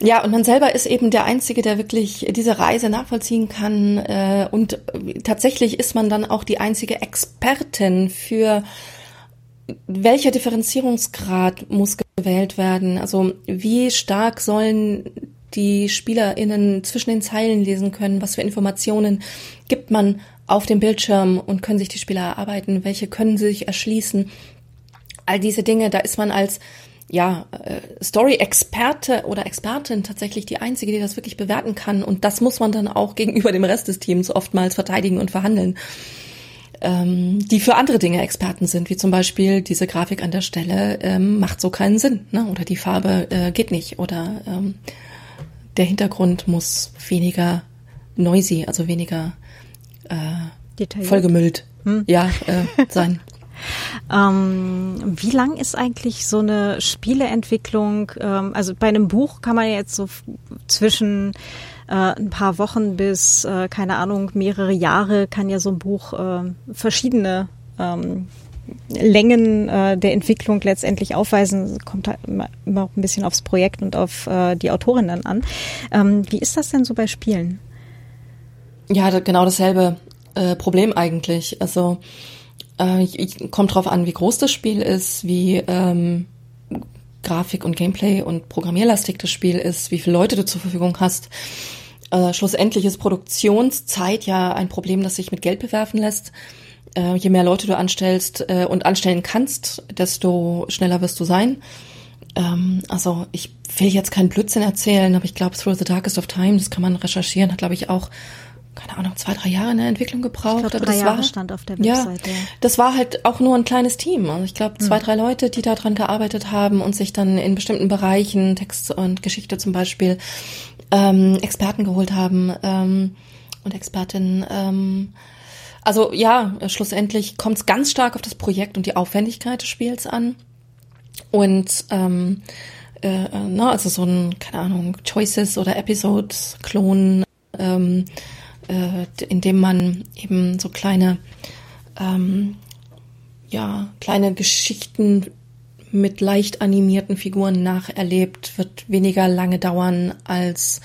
Ja, und man selber ist eben der Einzige, der wirklich diese Reise nachvollziehen kann. Äh, und tatsächlich ist man dann auch die einzige Expertin für welcher Differenzierungsgrad muss gewählt werden? Also wie stark sollen die SpielerInnen zwischen den Zeilen lesen können? Was für Informationen gibt man auf dem Bildschirm und können sich die Spieler erarbeiten? Welche können sie sich erschließen? All diese Dinge, da ist man als ja, äh, Story-Experte oder Expertin tatsächlich die einzige, die das wirklich bewerten kann. Und das muss man dann auch gegenüber dem Rest des Teams oftmals verteidigen und verhandeln ähm, die für andere Dinge Experten sind, wie zum Beispiel diese Grafik an der Stelle ähm, macht so keinen Sinn, ne? oder die Farbe äh, geht nicht, oder ähm, der Hintergrund muss weniger noisy, also weniger äh, vollgemüllt, hm. ja, äh, sein. Ähm, wie lang ist eigentlich so eine Spieleentwicklung? Ähm, also bei einem Buch kann man jetzt so zwischen äh, ein paar Wochen bis, äh, keine Ahnung, mehrere Jahre kann ja so ein Buch äh, verschiedene ähm, Längen äh, der Entwicklung letztendlich aufweisen, kommt halt immer, immer auch ein bisschen aufs Projekt und auf äh, die Autorin dann an. Ähm, wie ist das denn so bei Spielen? Ja, genau dasselbe äh, Problem eigentlich. Also äh, ich, kommt drauf an, wie groß das Spiel ist, wie ähm, Grafik und Gameplay und programmierlastig das Spiel ist, wie viele Leute du zur Verfügung hast. Äh, schlussendlich ist Produktionszeit ja ein Problem, das sich mit Geld bewerfen lässt. äh, je mehr Leute du anstellst äh, und anstellen kannst, desto schneller wirst du sein. Ähm, also ich will jetzt keinen Blödsinn erzählen, aber ich glaube, Through the Darkest of Time, das kann man recherchieren, hat, glaube ich, auch keine Ahnung, zwei, drei Jahre in der Entwicklung gebraucht. Ich glaub, drei das Jahre war, stand auf der Webseite. Ja, das war halt auch nur ein kleines Team. Also ich glaube, zwei, hm. drei Leute, die daran gearbeitet haben und sich dann in bestimmten Bereichen, Text und Geschichte zum Beispiel, ähm, Experten geholt haben ähm, und Expertinnen. Ähm, also ja, schlussendlich kommt es ganz stark auf das Projekt und die Aufwendigkeit des Spiels an. Und ähm, äh, äh na, also so ein, keine Ahnung, Choices oder Episodes, Klonen, ähm, äh, in dem man eben so kleine, ähm, ja, kleine Geschichten mit leicht animierten Figuren nacherlebt, wird weniger lange dauern als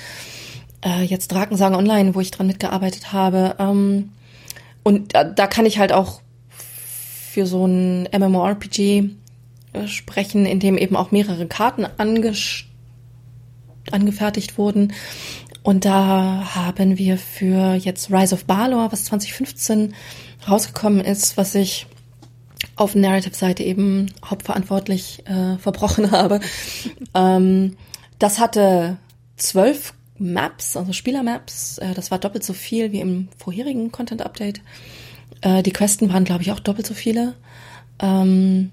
äh, jetzt Drakensagen Online, wo ich dran mitgearbeitet habe. Ähm, und da, da kann ich halt auch für so ein MMORPG äh, sprechen, in dem eben auch mehrere Karten angefertigt wurden. Und da haben wir für jetzt Rise of Balor, was 2015 rausgekommen ist, was ich auf Narrative-Seite eben hauptverantwortlich äh, verbrochen habe. ähm, das hatte zwölf Maps, also Spielermaps. Äh, das war doppelt so viel wie im vorherigen Content-Update. Äh, die Questen waren, glaube ich, auch doppelt so viele. Ähm,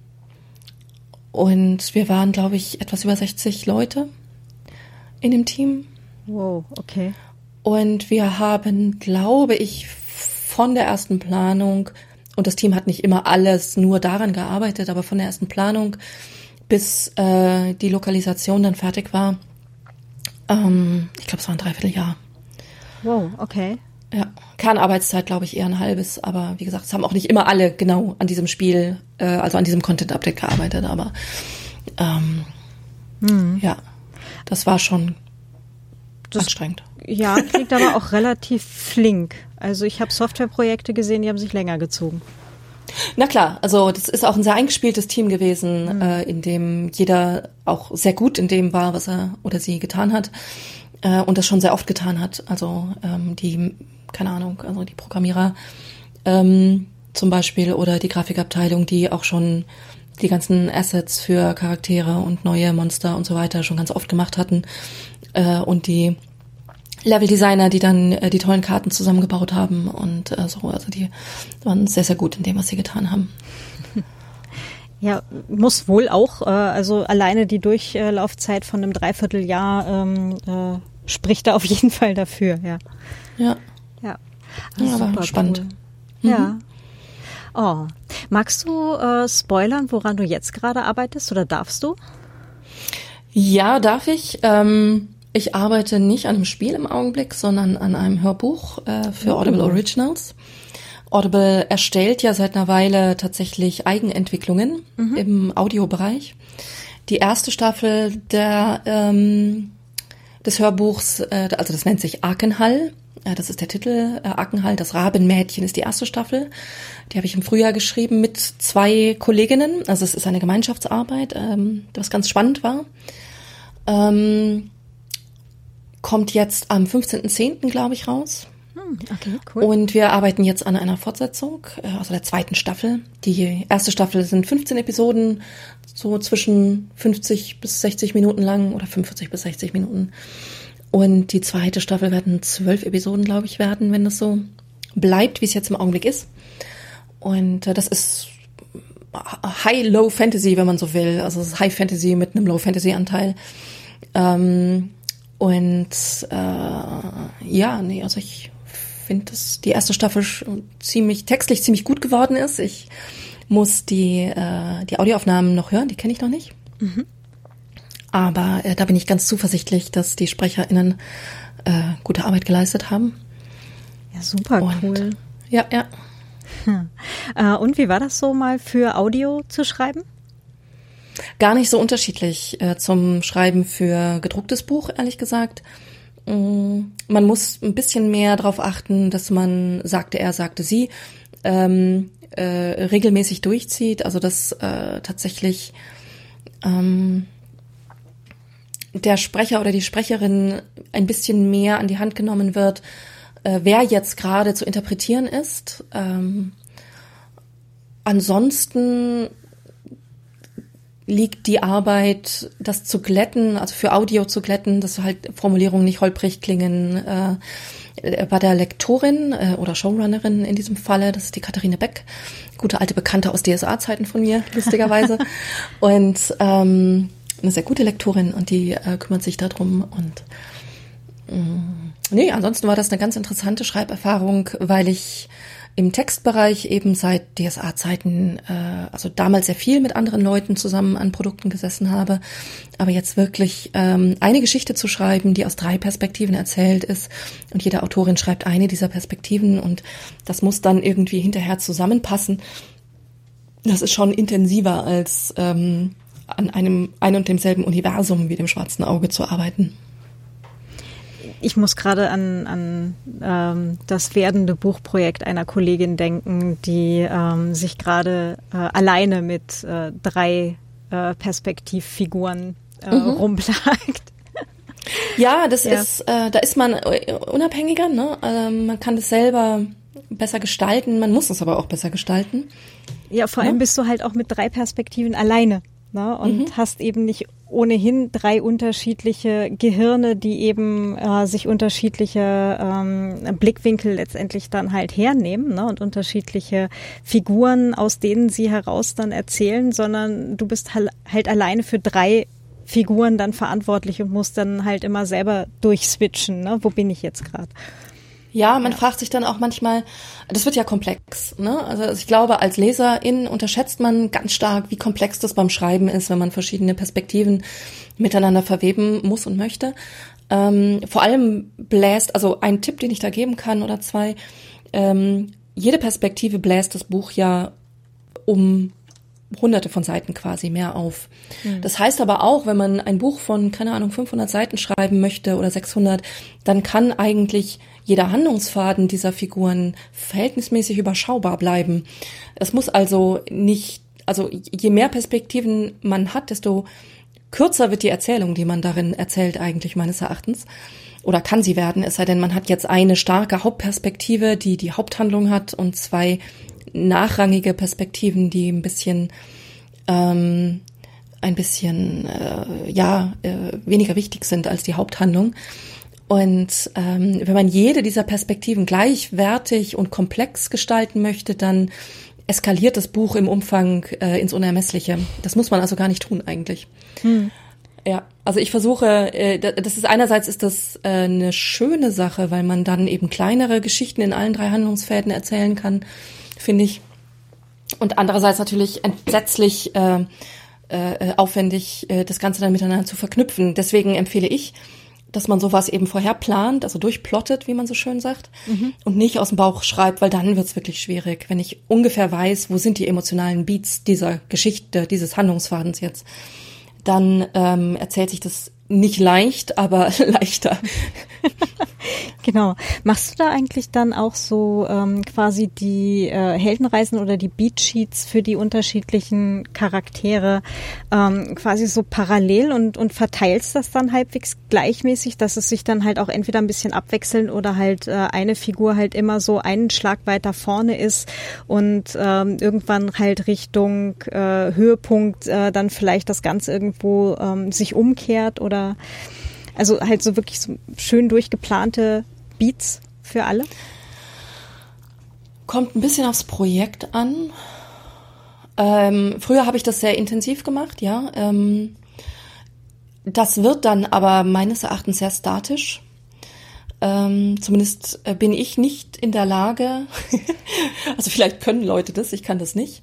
und wir waren, glaube ich, etwas über 60 Leute in dem Team. Wow, okay. Und wir haben, glaube ich, von der ersten Planung, und das Team hat nicht immer alles nur daran gearbeitet, aber von der ersten Planung bis äh, die Lokalisation dann fertig war, ähm, ich glaube, es war ein Dreivierteljahr. Wow, okay. Ja, Kernarbeitszeit, glaube ich, eher ein halbes, aber wie gesagt, es haben auch nicht immer alle genau an diesem Spiel, äh, also an diesem Content-Update gearbeitet, aber ähm, hm. ja, das war schon das, anstrengend. Ja, klingt aber auch relativ flink. Also ich habe Softwareprojekte gesehen, die haben sich länger gezogen. Na klar, also das ist auch ein sehr eingespieltes Team gewesen, mhm. äh, in dem jeder auch sehr gut in dem war, was er oder sie getan hat äh, und das schon sehr oft getan hat. Also ähm, die, keine Ahnung, also die Programmierer ähm, zum Beispiel oder die Grafikabteilung, die auch schon die ganzen Assets für Charaktere und neue Monster und so weiter schon ganz oft gemacht hatten äh, und die Leveldesigner, die dann äh, die tollen Karten zusammengebaut haben und äh, so. Also die waren sehr, sehr gut in dem, was sie getan haben. Ja, muss wohl auch. Äh, also alleine die Durchlaufzeit von einem Dreivierteljahr ähm, äh, spricht da auf jeden Fall dafür, ja. Ja. Ja, ja super spannend. Cool. Mhm. Ja. Oh. Magst du äh, spoilern, woran du jetzt gerade arbeitest oder darfst du? Ja, darf ich. Ähm ich arbeite nicht an einem Spiel im Augenblick, sondern an einem Hörbuch äh, für Audible Originals. Audible erstellt ja seit einer Weile tatsächlich Eigenentwicklungen mhm. im Audiobereich. Die erste Staffel der, ähm, des Hörbuchs, äh, also das nennt sich Arkenhall. Äh, das ist der Titel. Äh, Arkenhall, das Rabenmädchen ist die erste Staffel. Die habe ich im Frühjahr geschrieben mit zwei Kolleginnen. Also es ist eine Gemeinschaftsarbeit, ähm, was ganz spannend war. Ähm, kommt jetzt am 15.10., glaube ich, raus. Hm, okay, cool. Und wir arbeiten jetzt an einer Fortsetzung, äh, also der zweiten Staffel. Die erste Staffel sind 15 Episoden, so zwischen 50 bis 60 Minuten lang oder 45 bis 60 Minuten. Und die zweite Staffel werden zwölf Episoden, glaube ich, werden, wenn das so bleibt, wie es jetzt im Augenblick ist. Und äh, das ist High-Low Fantasy, wenn man so will. Also High Fantasy mit einem Low Fantasy Anteil. Ähm, und äh, ja, nee, also ich finde, dass die erste Staffel ziemlich textlich ziemlich gut geworden ist. Ich muss die äh, die Audioaufnahmen noch hören, die kenne ich noch nicht. Mhm. Aber äh, da bin ich ganz zuversichtlich, dass die SprecherInnen äh, gute Arbeit geleistet haben. Ja, super Und, cool. Ja, ja. Hm. Äh, und wie war das so mal für Audio zu schreiben? Gar nicht so unterschiedlich äh, zum Schreiben für gedrucktes Buch, ehrlich gesagt. Mm, man muss ein bisschen mehr darauf achten, dass man sagte er, sagte sie ähm, äh, regelmäßig durchzieht. Also dass äh, tatsächlich ähm, der Sprecher oder die Sprecherin ein bisschen mehr an die Hand genommen wird, äh, wer jetzt gerade zu interpretieren ist. Ähm, ansonsten liegt die Arbeit, das zu glätten, also für Audio zu glätten, dass halt Formulierungen nicht holprig klingen, äh, bei der Lektorin äh, oder Showrunnerin in diesem Falle, das ist die Katharine Beck, gute alte Bekannte aus DSA-Zeiten von mir, lustigerweise. und ähm, eine sehr gute Lektorin und die äh, kümmert sich darum und mh, mm, nee, ansonsten war das eine ganz interessante Schreiberfahrung, weil ich im Textbereich eben seit DSA-Zeiten, äh, also damals sehr viel mit anderen Leuten zusammen an Produkten gesessen habe, aber jetzt wirklich ähm, eine Geschichte zu schreiben, die aus drei Perspektiven erzählt ist und jede Autorin schreibt eine dieser Perspektiven und das muss dann irgendwie hinterher zusammenpassen. Das ist schon intensiver als ähm, an einem ein und demselben Universum wie dem schwarzen Auge zu arbeiten. Ich muss gerade an, an ähm, das werdende Buchprojekt einer Kollegin denken, die ähm, sich gerade äh, alleine mit äh, drei äh, Perspektivfiguren äh, mhm. rumplagt. Ja, das ja. ist, äh, da ist man unabhängiger, ne? Also man kann das selber besser gestalten, man muss es aber auch besser gestalten. Ja, vor allem ja? bist du halt auch mit drei Perspektiven alleine. Ne? Und mhm. hast eben nicht ohnehin drei unterschiedliche Gehirne, die eben äh, sich unterschiedliche ähm, Blickwinkel letztendlich dann halt hernehmen ne? und unterschiedliche Figuren, aus denen sie heraus dann erzählen, sondern du bist halt, halt alleine für drei Figuren dann verantwortlich und musst dann halt immer selber durchswitchen. Ne? Wo bin ich jetzt gerade? Ja, man ja. fragt sich dann auch manchmal, das wird ja komplex. Ne? Also ich glaube, als Leserin unterschätzt man ganz stark, wie komplex das beim Schreiben ist, wenn man verschiedene Perspektiven miteinander verweben muss und möchte. Ähm, vor allem bläst, also ein Tipp, den ich da geben kann oder zwei, ähm, jede Perspektive bläst das Buch ja um hunderte von Seiten quasi mehr auf. Mhm. Das heißt aber auch, wenn man ein Buch von, keine Ahnung, 500 Seiten schreiben möchte oder 600, dann kann eigentlich jeder Handlungsfaden dieser Figuren verhältnismäßig überschaubar bleiben. Es muss also nicht, also je mehr Perspektiven man hat, desto kürzer wird die Erzählung, die man darin erzählt, eigentlich meines Erachtens. Oder kann sie werden, es sei denn, man hat jetzt eine starke Hauptperspektive, die die Haupthandlung hat und zwei nachrangige Perspektiven, die ein bisschen ähm, ein bisschen äh, ja äh, weniger wichtig sind als die Haupthandlung. Und ähm, wenn man jede dieser Perspektiven gleichwertig und komplex gestalten möchte, dann eskaliert das Buch im Umfang äh, ins Unermessliche. Das muss man also gar nicht tun eigentlich. Hm. Ja, also ich versuche, äh, das ist einerseits ist das äh, eine schöne Sache, weil man dann eben kleinere Geschichten in allen drei Handlungsfäden erzählen kann finde ich. Und andererseits natürlich entsetzlich äh, äh, aufwendig, äh, das Ganze dann miteinander zu verknüpfen. Deswegen empfehle ich, dass man sowas eben vorher plant, also durchplottet, wie man so schön sagt, mhm. und nicht aus dem Bauch schreibt, weil dann wird's wirklich schwierig. Wenn ich ungefähr weiß, wo sind die emotionalen Beats dieser Geschichte, dieses Handlungsfadens jetzt, dann ähm, erzählt sich das nicht leicht, aber leichter. genau. Machst du da eigentlich dann auch so ähm, quasi die äh, Heldenreisen oder die Beatsheets für die unterschiedlichen Charaktere ähm, quasi so parallel und, und verteilst das dann halbwegs gleichmäßig, dass es sich dann halt auch entweder ein bisschen abwechseln oder halt äh, eine Figur halt immer so einen Schlag weiter vorne ist und ähm, irgendwann halt Richtung äh, Höhepunkt äh, dann vielleicht das Ganze irgendwo ähm, sich umkehrt oder oder also halt so wirklich so schön durchgeplante Beats für alle? Kommt ein bisschen aufs Projekt an. Ähm, früher habe ich das sehr intensiv gemacht, ja. Ähm, das wird dann aber meines Erachtens sehr statisch. Ähm, zumindest äh, bin ich nicht in der Lage, also vielleicht können Leute das, ich kann das nicht.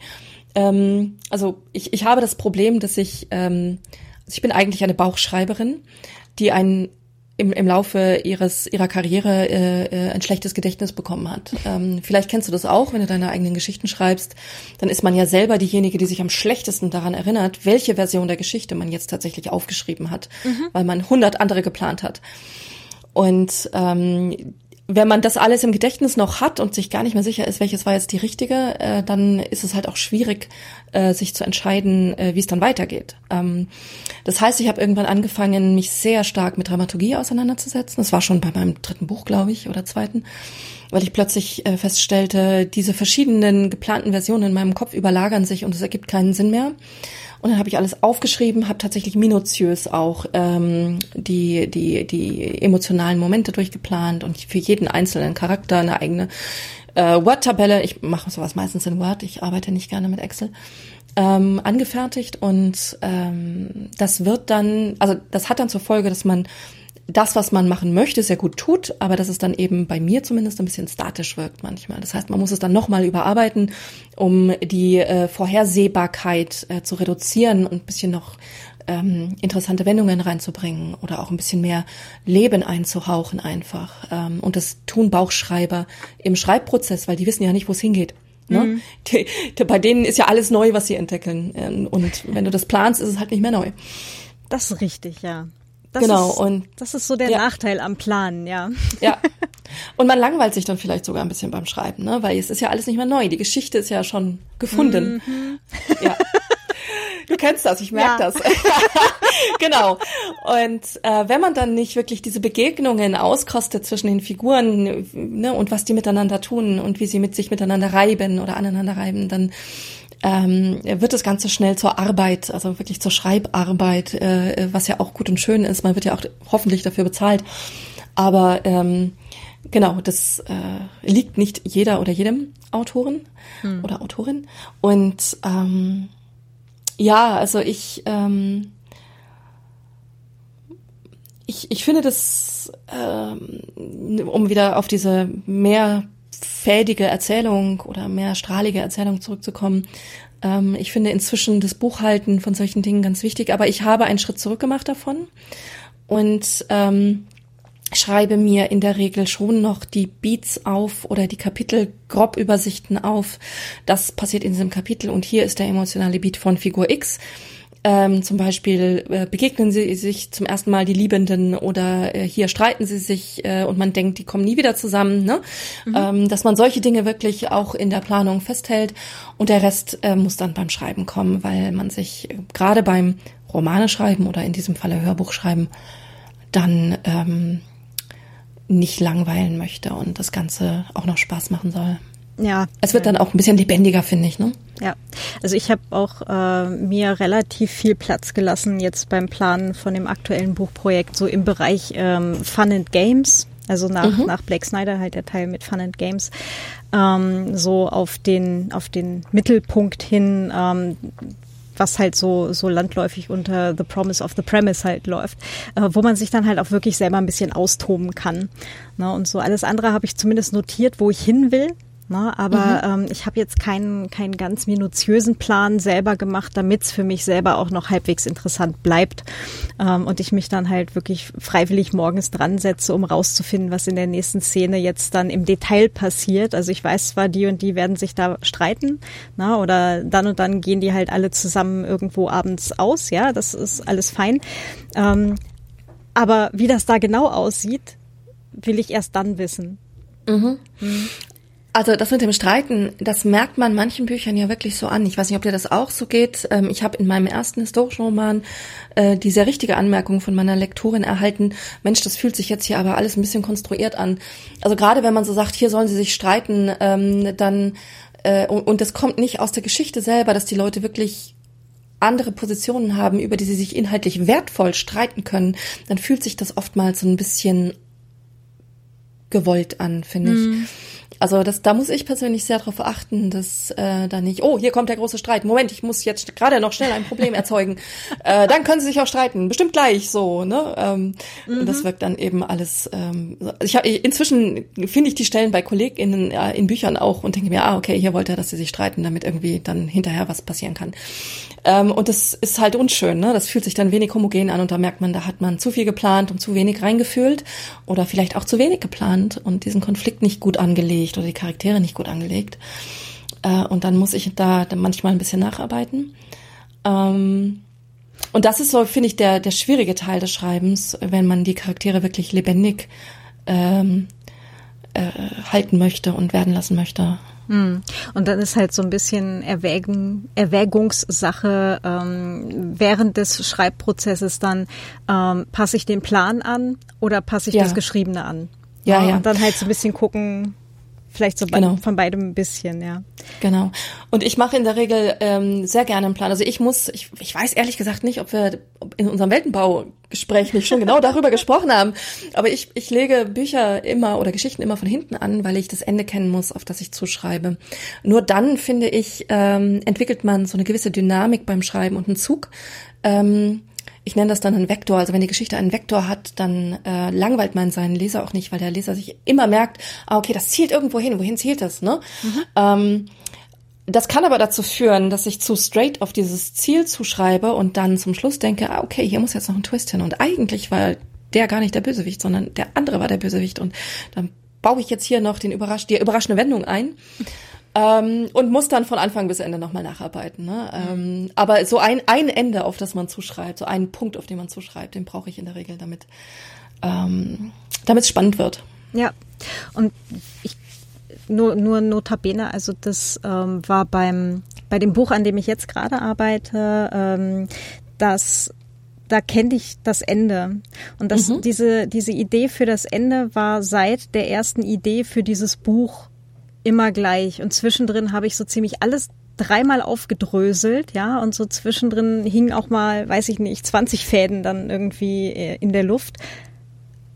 Ähm, also ich, ich habe das Problem, dass ich ähm, ich bin eigentlich eine Bauchschreiberin, die ein im, im Laufe ihres ihrer Karriere äh, äh, ein schlechtes Gedächtnis bekommen hat. Ähm, vielleicht kennst du das auch, wenn du deine eigenen Geschichten schreibst, dann ist man ja selber diejenige, die sich am schlechtesten daran erinnert, welche Version der Geschichte man jetzt tatsächlich aufgeschrieben hat, mhm. weil man hundert andere geplant hat. Und ähm, wenn man das alles im Gedächtnis noch hat und sich gar nicht mehr sicher ist, welches war jetzt die richtige, äh, dann ist es halt auch schwierig, äh, sich zu entscheiden, äh, wie es dann weitergeht. Ähm, das heißt, ich habe irgendwann angefangen, mich sehr stark mit Dramaturgie auseinanderzusetzen. Das war schon bei meinem dritten Buch, glaube ich, oder zweiten, weil ich plötzlich äh, feststellte, diese verschiedenen geplanten Versionen in meinem Kopf überlagern sich und es ergibt keinen Sinn mehr. Und dann habe ich alles aufgeschrieben, habe tatsächlich minutiös auch ähm, die, die, die emotionalen Momente durchgeplant und für jeden einzelnen Charakter eine eigene äh, Word-Tabelle. Ich mache sowas meistens in Word, ich arbeite nicht gerne mit Excel. Ähm, angefertigt und ähm, das wird dann, also das hat dann zur Folge, dass man das, was man machen möchte, sehr gut tut, aber dass es dann eben bei mir zumindest ein bisschen statisch wirkt manchmal. Das heißt, man muss es dann nochmal überarbeiten, um die äh, Vorhersehbarkeit äh, zu reduzieren und ein bisschen noch ähm, interessante Wendungen reinzubringen oder auch ein bisschen mehr Leben einzuhauchen einfach. Ähm, und das tun Bauchschreiber im Schreibprozess, weil die wissen ja nicht, wo es hingeht. Ne? Mhm. Die, die, bei denen ist ja alles neu, was sie entwickeln. Ähm, und wenn du das planst, ist es halt nicht mehr neu. Das ist richtig, ja. Das genau, ist, und das ist so der ja. Nachteil am Planen, ja. Ja. Und man langweilt sich dann vielleicht sogar ein bisschen beim Schreiben, ne? Weil es ist ja alles nicht mehr neu. Die Geschichte ist ja schon gefunden. Mhm. Ja. Du kennst das, ich merke ja. das. genau. Und äh, wenn man dann nicht wirklich diese Begegnungen auskostet zwischen den Figuren ne, und was die miteinander tun und wie sie mit sich miteinander reiben oder aneinander reiben, dann ähm, wird das Ganze schnell zur Arbeit, also wirklich zur Schreibarbeit, äh, was ja auch gut und schön ist. Man wird ja auch hoffentlich dafür bezahlt. Aber ähm, genau, das äh, liegt nicht jeder oder jedem Autoren hm. oder Autorin. Und ähm, ja, also ich, ähm, ich, ich finde das, ähm, um wieder auf diese mehr fädige Erzählung oder mehrstrahlige Erzählung zurückzukommen. Ähm, ich finde inzwischen das Buchhalten von solchen Dingen ganz wichtig, aber ich habe einen Schritt zurück gemacht davon und ähm, schreibe mir in der Regel schon noch die Beats auf oder die Kapitel Grobübersichten auf. Das passiert in diesem Kapitel und hier ist der emotionale Beat von Figur X. Ähm, zum Beispiel äh, begegnen sie sich zum ersten Mal die Liebenden oder äh, hier streiten sie sich äh, und man denkt, die kommen nie wieder zusammen. Ne? Mhm. Ähm, dass man solche Dinge wirklich auch in der Planung festhält und der Rest äh, muss dann beim Schreiben kommen, weil man sich äh, gerade beim Romane schreiben oder in diesem Falle Hörbuch schreiben dann ähm, nicht langweilen möchte und das Ganze auch noch Spaß machen soll. Ja. Es wird dann auch ein bisschen lebendiger, finde ich, ne? Ja. Also ich habe auch äh, mir relativ viel Platz gelassen jetzt beim Planen von dem aktuellen Buchprojekt, so im Bereich ähm, Fun and Games. Also nach, mhm. nach Black Snyder halt der Teil mit Fun and Games, ähm, so auf den, auf den Mittelpunkt hin, ähm, was halt so, so landläufig unter The Promise of the Premise halt läuft, äh, wo man sich dann halt auch wirklich selber ein bisschen austoben kann. Ne? Und so alles andere habe ich zumindest notiert, wo ich hin will. Ne? Aber mhm. ähm, ich habe jetzt keinen, keinen ganz minutiösen Plan selber gemacht, damit es für mich selber auch noch halbwegs interessant bleibt. Ähm, und ich mich dann halt wirklich freiwillig morgens dran setze, um rauszufinden, was in der nächsten Szene jetzt dann im Detail passiert. Also ich weiß zwar, die und die werden sich da streiten, ne? oder dann und dann gehen die halt alle zusammen irgendwo abends aus, ja, das ist alles fein. Ähm, aber wie das da genau aussieht, will ich erst dann wissen. Mhm. Mhm. Also das mit dem Streiten, das merkt man manchen Büchern ja wirklich so an. Ich weiß nicht, ob dir das auch so geht. Ähm, ich habe in meinem ersten historischen Roman äh, die sehr richtige Anmerkung von meiner Lektorin erhalten. Mensch, das fühlt sich jetzt hier aber alles ein bisschen konstruiert an. Also gerade wenn man so sagt, hier sollen sie sich streiten, ähm, dann äh, und das kommt nicht aus der Geschichte selber, dass die Leute wirklich andere Positionen haben, über die sie sich inhaltlich wertvoll streiten können, dann fühlt sich das oftmals so ein bisschen gewollt an, finde ich. Mm. Also das, da muss ich persönlich sehr darauf achten, dass äh, da nicht, oh, hier kommt der große Streit. Moment, ich muss jetzt gerade noch schnell ein Problem erzeugen. äh, dann können sie sich auch streiten, bestimmt gleich so. Ne? Ähm, mhm. Und das mhm. wirkt dann eben alles. Ähm, ich hab, inzwischen finde ich die Stellen bei KollegInnen äh, in Büchern auch und denke mir, ah, okay, hier wollte er, dass sie sich streiten, damit irgendwie dann hinterher was passieren kann. Ähm, und das ist halt unschön, ne? Das fühlt sich dann wenig homogen an und da merkt man, da hat man zu viel geplant und zu wenig reingefühlt oder vielleicht auch zu wenig geplant und diesen Konflikt nicht gut angelegt oder die Charaktere nicht gut angelegt. Äh, und dann muss ich da manchmal ein bisschen nacharbeiten. Ähm, und das ist so, finde ich, der, der schwierige Teil des Schreibens, wenn man die Charaktere wirklich lebendig ähm, äh, halten möchte und werden lassen möchte. Hm. Und dann ist halt so ein bisschen Erwägen, Erwägungssache ähm, während des Schreibprozesses dann, ähm, passe ich den Plan an oder passe ich ja. das Geschriebene an? Ja, ja. Und dann halt so ein bisschen gucken, Vielleicht so genau. von beidem ein bisschen, ja. Genau. Und ich mache in der Regel ähm, sehr gerne einen Plan. Also ich muss, ich, ich weiß ehrlich gesagt nicht, ob wir in unserem Weltenbaugespräch nicht schon genau darüber gesprochen haben. Aber ich, ich lege Bücher immer oder Geschichten immer von hinten an, weil ich das Ende kennen muss, auf das ich zuschreibe. Nur dann, finde ich, ähm, entwickelt man so eine gewisse Dynamik beim Schreiben und einen Zug. Ähm, ich nenne das dann einen Vektor. Also wenn die Geschichte einen Vektor hat, dann äh, langweilt man seinen Leser auch nicht, weil der Leser sich immer merkt, ah, okay, das zielt irgendwo hin. Wohin zielt das? Ne? Mhm. Ähm, das kann aber dazu führen, dass ich zu straight auf dieses Ziel zuschreibe und dann zum Schluss denke, ah, okay, hier muss jetzt noch ein Twist hin. Und eigentlich war der gar nicht der Bösewicht, sondern der andere war der Bösewicht. Und dann baue ich jetzt hier noch den überrasch die überraschende Wendung ein. Ähm, und muss dann von Anfang bis Ende nochmal nacharbeiten. Ne? Ähm, aber so ein, ein Ende, auf das man zuschreibt, so einen Punkt, auf den man zuschreibt, den brauche ich in der Regel, damit ähm, es spannend wird. Ja, und ich nur, nur notabene, also das ähm, war beim bei dem Buch, an dem ich jetzt gerade arbeite, ähm, das da kenne ich das Ende. Und das, mhm. diese, diese Idee für das Ende war seit der ersten Idee für dieses Buch immer gleich. Und zwischendrin habe ich so ziemlich alles dreimal aufgedröselt, ja, und so zwischendrin hingen auch mal, weiß ich nicht, 20 Fäden dann irgendwie äh, in der Luft.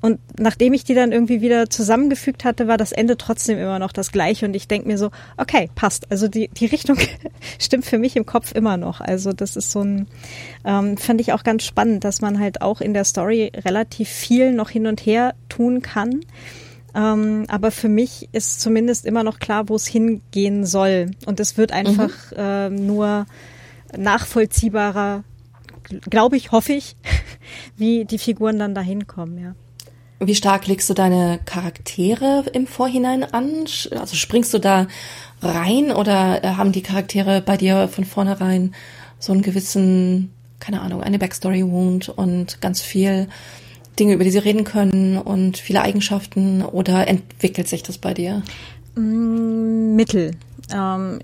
Und nachdem ich die dann irgendwie wieder zusammengefügt hatte, war das Ende trotzdem immer noch das gleiche. Und ich denke mir so, okay, passt. Also die, die Richtung stimmt für mich im Kopf immer noch. Also das ist so ein, ähm, fand ich auch ganz spannend, dass man halt auch in der Story relativ viel noch hin und her tun kann. Ähm, aber für mich ist zumindest immer noch klar, wo es hingehen soll. Und es wird einfach mhm. äh, nur nachvollziehbarer, glaube ich, hoffe ich, wie die Figuren dann dahin kommen, ja. Wie stark legst du deine Charaktere im Vorhinein an? Also springst du da rein oder äh, haben die Charaktere bei dir von vornherein so einen gewissen, keine Ahnung, eine Backstory-Wound und ganz viel Dinge, über die sie reden können und viele Eigenschaften oder entwickelt sich das bei dir? Mm, Mittel. Ähm,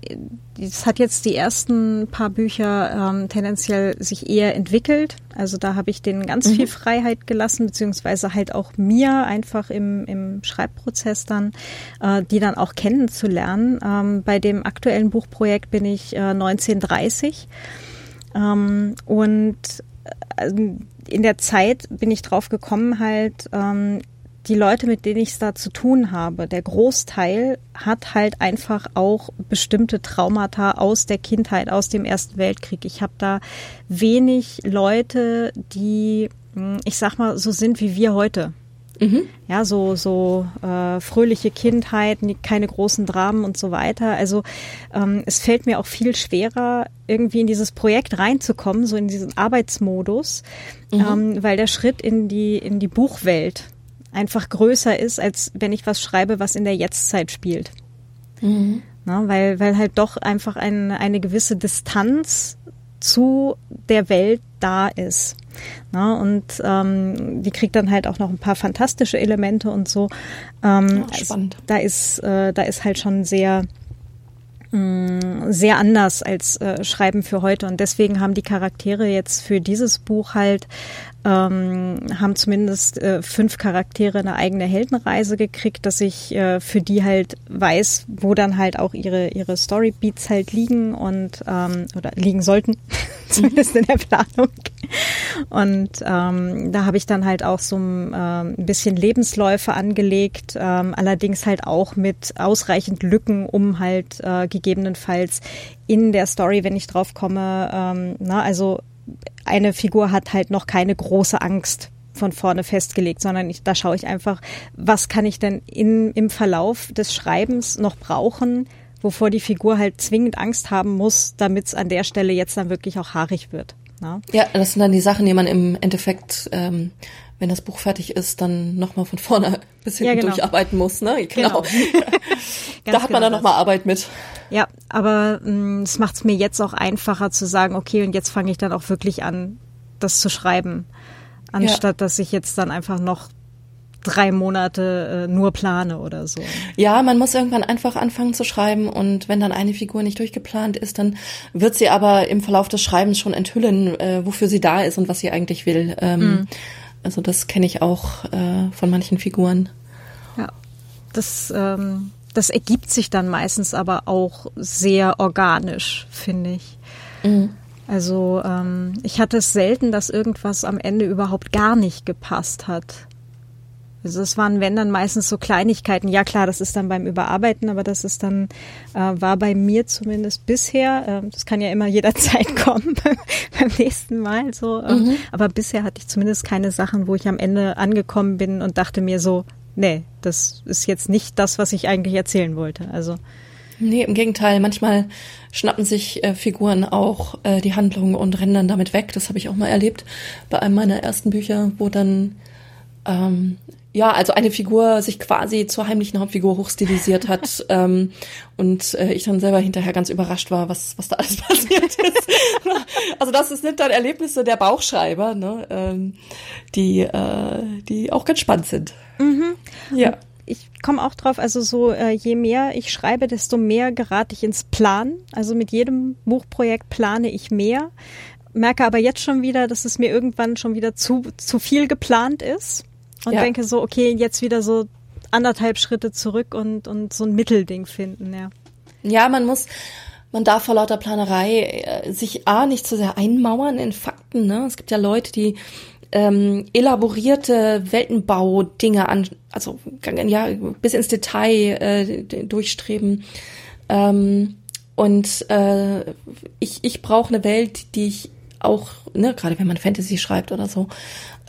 es hat jetzt die ersten paar Bücher ähm, tendenziell sich eher entwickelt. Also da habe ich denen ganz mhm. viel Freiheit gelassen, beziehungsweise halt auch mir einfach im, im Schreibprozess dann, äh, die dann auch kennenzulernen. Ähm, bei dem aktuellen Buchprojekt bin ich äh, 1930 ähm, und äh, in der Zeit bin ich drauf gekommen, halt, ähm, die Leute, mit denen ich es da zu tun habe, der Großteil hat halt einfach auch bestimmte Traumata aus der Kindheit, aus dem Ersten Weltkrieg. Ich habe da wenig Leute, die, hm, ich sag mal, so sind wie wir heute. Mhm. Ja, so, so äh, fröhliche Kindheit, keine großen Dramen und so weiter. Also ähm, es fällt mir auch viel schwerer, irgendwie in dieses Projekt reinzukommen, so in diesen Arbeitsmodus, mhm. ähm, weil der Schritt in die, in die Buchwelt einfach größer ist, als wenn ich was schreibe, was in der Jetztzeit spielt. Mhm. Na, weil, weil halt doch einfach ein, eine gewisse Distanz zu der Welt da ist. Na, und ähm, die kriegt dann halt auch noch ein paar fantastische Elemente und so. Ähm, oh, spannend. Also, da ist, äh, da ist halt schon sehr mm, sehr anders als äh, Schreiben für heute und deswegen haben die Charaktere jetzt für dieses Buch halt ähm, haben zumindest äh, fünf Charaktere eine eigene Heldenreise gekriegt, dass ich äh, für die halt weiß, wo dann halt auch ihre ihre Storybeats halt liegen und ähm, oder liegen sollten, zumindest in der Planung. Und ähm, da habe ich dann halt auch so ein, ähm, ein bisschen Lebensläufe angelegt, ähm, allerdings halt auch mit ausreichend Lücken, um halt äh, gegebenenfalls in der Story, wenn ich drauf komme, ähm, na, also eine Figur hat halt noch keine große Angst von vorne festgelegt, sondern ich, da schaue ich einfach, was kann ich denn in, im Verlauf des Schreibens noch brauchen, wovor die Figur halt zwingend Angst haben muss, damit es an der Stelle jetzt dann wirklich auch haarig wird. Ne? Ja, das sind dann die Sachen, die man im Endeffekt, ähm, wenn das Buch fertig ist, dann nochmal von vorne bis hinten ja, genau. durcharbeiten muss. Ne? Genau. genau. da hat man dann genau nochmal Arbeit mit. Ja, aber mm, es macht es mir jetzt auch einfacher zu sagen, okay, und jetzt fange ich dann auch wirklich an, das zu schreiben, anstatt ja. dass ich jetzt dann einfach noch drei Monate äh, nur plane oder so. Ja, man muss irgendwann einfach anfangen zu schreiben und wenn dann eine Figur nicht durchgeplant ist, dann wird sie aber im Verlauf des Schreibens schon enthüllen, äh, wofür sie da ist und was sie eigentlich will. Ähm, mhm. Also das kenne ich auch äh, von manchen Figuren. Ja, das, ähm, das ergibt sich dann meistens aber auch sehr organisch, finde ich. Mhm. Also ähm, ich hatte es selten, dass irgendwas am Ende überhaupt gar nicht gepasst hat. Also es waren, wenn dann meistens so Kleinigkeiten. Ja klar, das ist dann beim Überarbeiten, aber das ist dann, äh, war bei mir zumindest bisher, äh, das kann ja immer jederzeit kommen beim nächsten Mal so. Äh, mhm. Aber bisher hatte ich zumindest keine Sachen, wo ich am Ende angekommen bin und dachte mir so, nee, das ist jetzt nicht das, was ich eigentlich erzählen wollte. Also Nee, im Gegenteil. Manchmal schnappen sich äh, Figuren auch äh, die Handlung und rennen dann damit weg. Das habe ich auch mal erlebt bei einem meiner ersten Bücher, wo dann ähm, ja, also eine Figur sich quasi zur heimlichen Hauptfigur hochstilisiert hat ähm, und äh, ich dann selber hinterher ganz überrascht war, was was da alles passiert ist. also das sind dann Erlebnisse der Bauchschreiber, ne, ähm, die äh, die auch ganz spannend sind. Mhm. Ja ich komme auch drauf, also so äh, je mehr ich schreibe, desto mehr gerate ich ins Plan. Also mit jedem Buchprojekt plane ich mehr. Merke aber jetzt schon wieder, dass es mir irgendwann schon wieder zu, zu viel geplant ist. Und ja. denke so, okay, jetzt wieder so anderthalb Schritte zurück und, und so ein Mittelding finden, ja. Ja, man muss, man darf vor lauter Planerei äh, sich A nicht zu sehr einmauern in Fakten. Ne? Es gibt ja Leute, die ähm, elaborierte Weltenbau-Dinge an, also ja, bis ins Detail äh, durchstreben. Ähm, und äh, ich, ich brauche eine Welt, die ich auch, ne, gerade wenn man Fantasy schreibt oder so,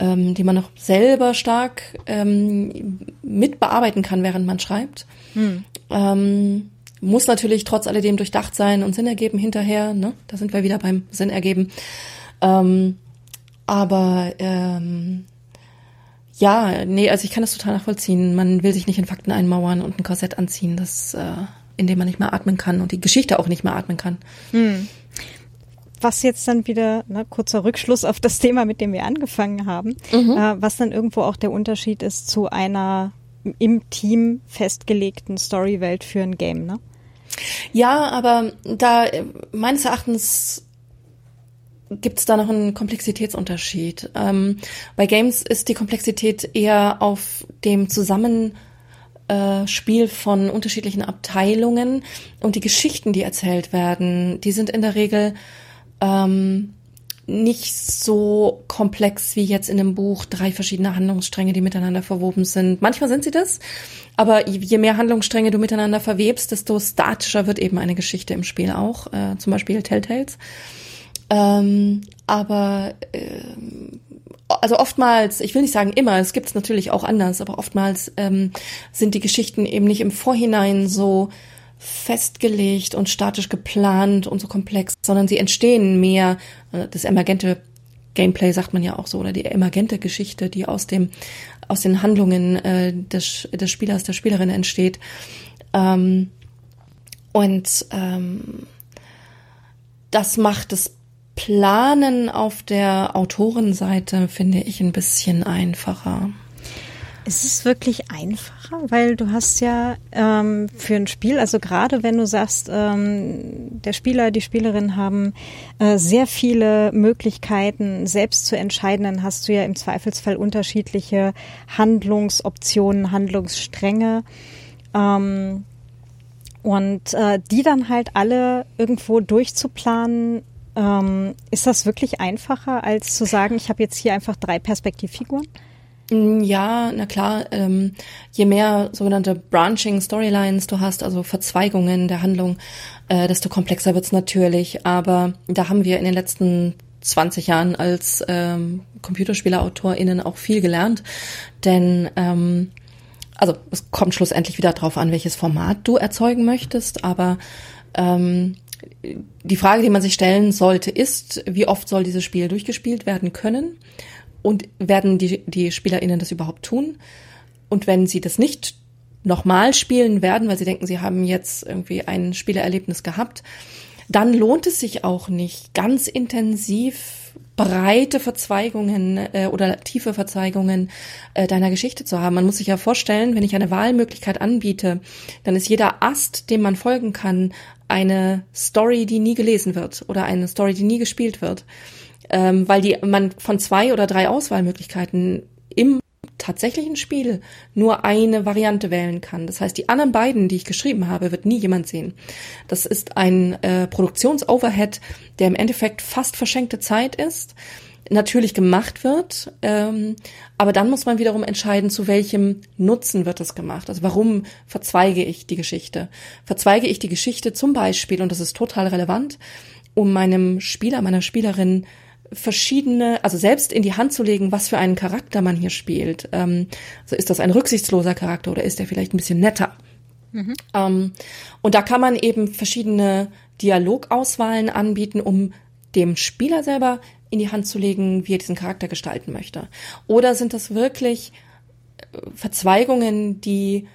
ähm, die man noch selber stark ähm, mitbearbeiten kann, während man schreibt. Hm. Ähm, muss natürlich trotz alledem durchdacht sein und Sinn ergeben hinterher. Ne? Da sind wir wieder beim Sinn ergeben. Ähm, aber ähm, ja, nee, also ich kann das total nachvollziehen. Man will sich nicht in Fakten einmauern und ein Korsett anziehen, das, äh, in dem man nicht mehr atmen kann und die Geschichte auch nicht mehr atmen kann. Hm. Was jetzt dann wieder, ne, kurzer Rückschluss auf das Thema, mit dem wir angefangen haben, mhm. äh, was dann irgendwo auch der Unterschied ist zu einer im Team festgelegten Storywelt für ein Game, ne? Ja, aber da meines Erachtens gibt es da noch einen Komplexitätsunterschied. Ähm, bei Games ist die Komplexität eher auf dem Zusammenspiel äh, von unterschiedlichen Abteilungen und die Geschichten, die erzählt werden, die sind in der Regel ähm, nicht so komplex wie jetzt in dem Buch drei verschiedene Handlungsstränge, die miteinander verwoben sind. Manchmal sind sie das, aber je mehr Handlungsstränge du miteinander verwebst, desto statischer wird eben eine Geschichte im Spiel auch. Äh, zum Beispiel Telltales. Ähm, aber äh, also oftmals, ich will nicht sagen immer, es gibt es natürlich auch anders, aber oftmals ähm, sind die Geschichten eben nicht im Vorhinein so festgelegt und statisch geplant und so komplex, sondern sie entstehen mehr, äh, das emergente Gameplay sagt man ja auch so, oder die emergente Geschichte, die aus dem, aus den Handlungen äh, des, des Spielers, der Spielerin entsteht. Ähm, und ähm, das macht es Planen auf der Autorenseite finde ich ein bisschen einfacher. Ist es wirklich einfacher? Weil du hast ja ähm, für ein Spiel, also gerade wenn du sagst, ähm, der Spieler, die Spielerin haben äh, sehr viele Möglichkeiten, selbst zu entscheiden, dann hast du ja im Zweifelsfall unterschiedliche Handlungsoptionen, Handlungsstränge. Ähm, und äh, die dann halt alle irgendwo durchzuplanen, ähm, ist das wirklich einfacher, als zu sagen, ich habe jetzt hier einfach drei Perspektivfiguren? Mm, ja, na klar. Ähm, je mehr sogenannte Branching Storylines du hast, also Verzweigungen der Handlung, äh, desto komplexer wird's natürlich. Aber da haben wir in den letzten 20 Jahren als ähm, ComputerspielerautorInnen auch viel gelernt. Denn ähm, also es kommt schlussendlich wieder drauf an, welches Format du erzeugen möchtest, aber ähm, die Frage, die man sich stellen sollte, ist, wie oft soll dieses Spiel durchgespielt werden können? Und werden die, die SpielerInnen das überhaupt tun? Und wenn sie das nicht nochmal spielen werden, weil sie denken, sie haben jetzt irgendwie ein Spielererlebnis gehabt, dann lohnt es sich auch nicht, ganz intensiv breite Verzweigungen äh, oder tiefe Verzweigungen äh, deiner Geschichte zu haben. Man muss sich ja vorstellen, wenn ich eine Wahlmöglichkeit anbiete, dann ist jeder Ast, dem man folgen kann, eine Story, die nie gelesen wird oder eine Story, die nie gespielt wird. Ähm, weil die man von zwei oder drei Auswahlmöglichkeiten im tatsächlichen Spiel nur eine Variante wählen kann. Das heißt, die anderen beiden, die ich geschrieben habe, wird nie jemand sehen. Das ist ein äh, Produktionsoverhead, der im Endeffekt fast verschenkte Zeit ist, natürlich gemacht wird, ähm, aber dann muss man wiederum entscheiden, zu welchem Nutzen wird es gemacht. Also warum verzweige ich die Geschichte? Verzweige ich die Geschichte zum Beispiel, und das ist total relevant, um meinem Spieler, meiner Spielerin verschiedene, also selbst in die Hand zu legen, was für einen Charakter man hier spielt. Ähm, also ist das ein rücksichtsloser Charakter oder ist er vielleicht ein bisschen netter? Mhm. Ähm, und da kann man eben verschiedene Dialogauswahlen anbieten, um dem Spieler selber in die Hand zu legen, wie er diesen Charakter gestalten möchte. Oder sind das wirklich äh, Verzweigungen, die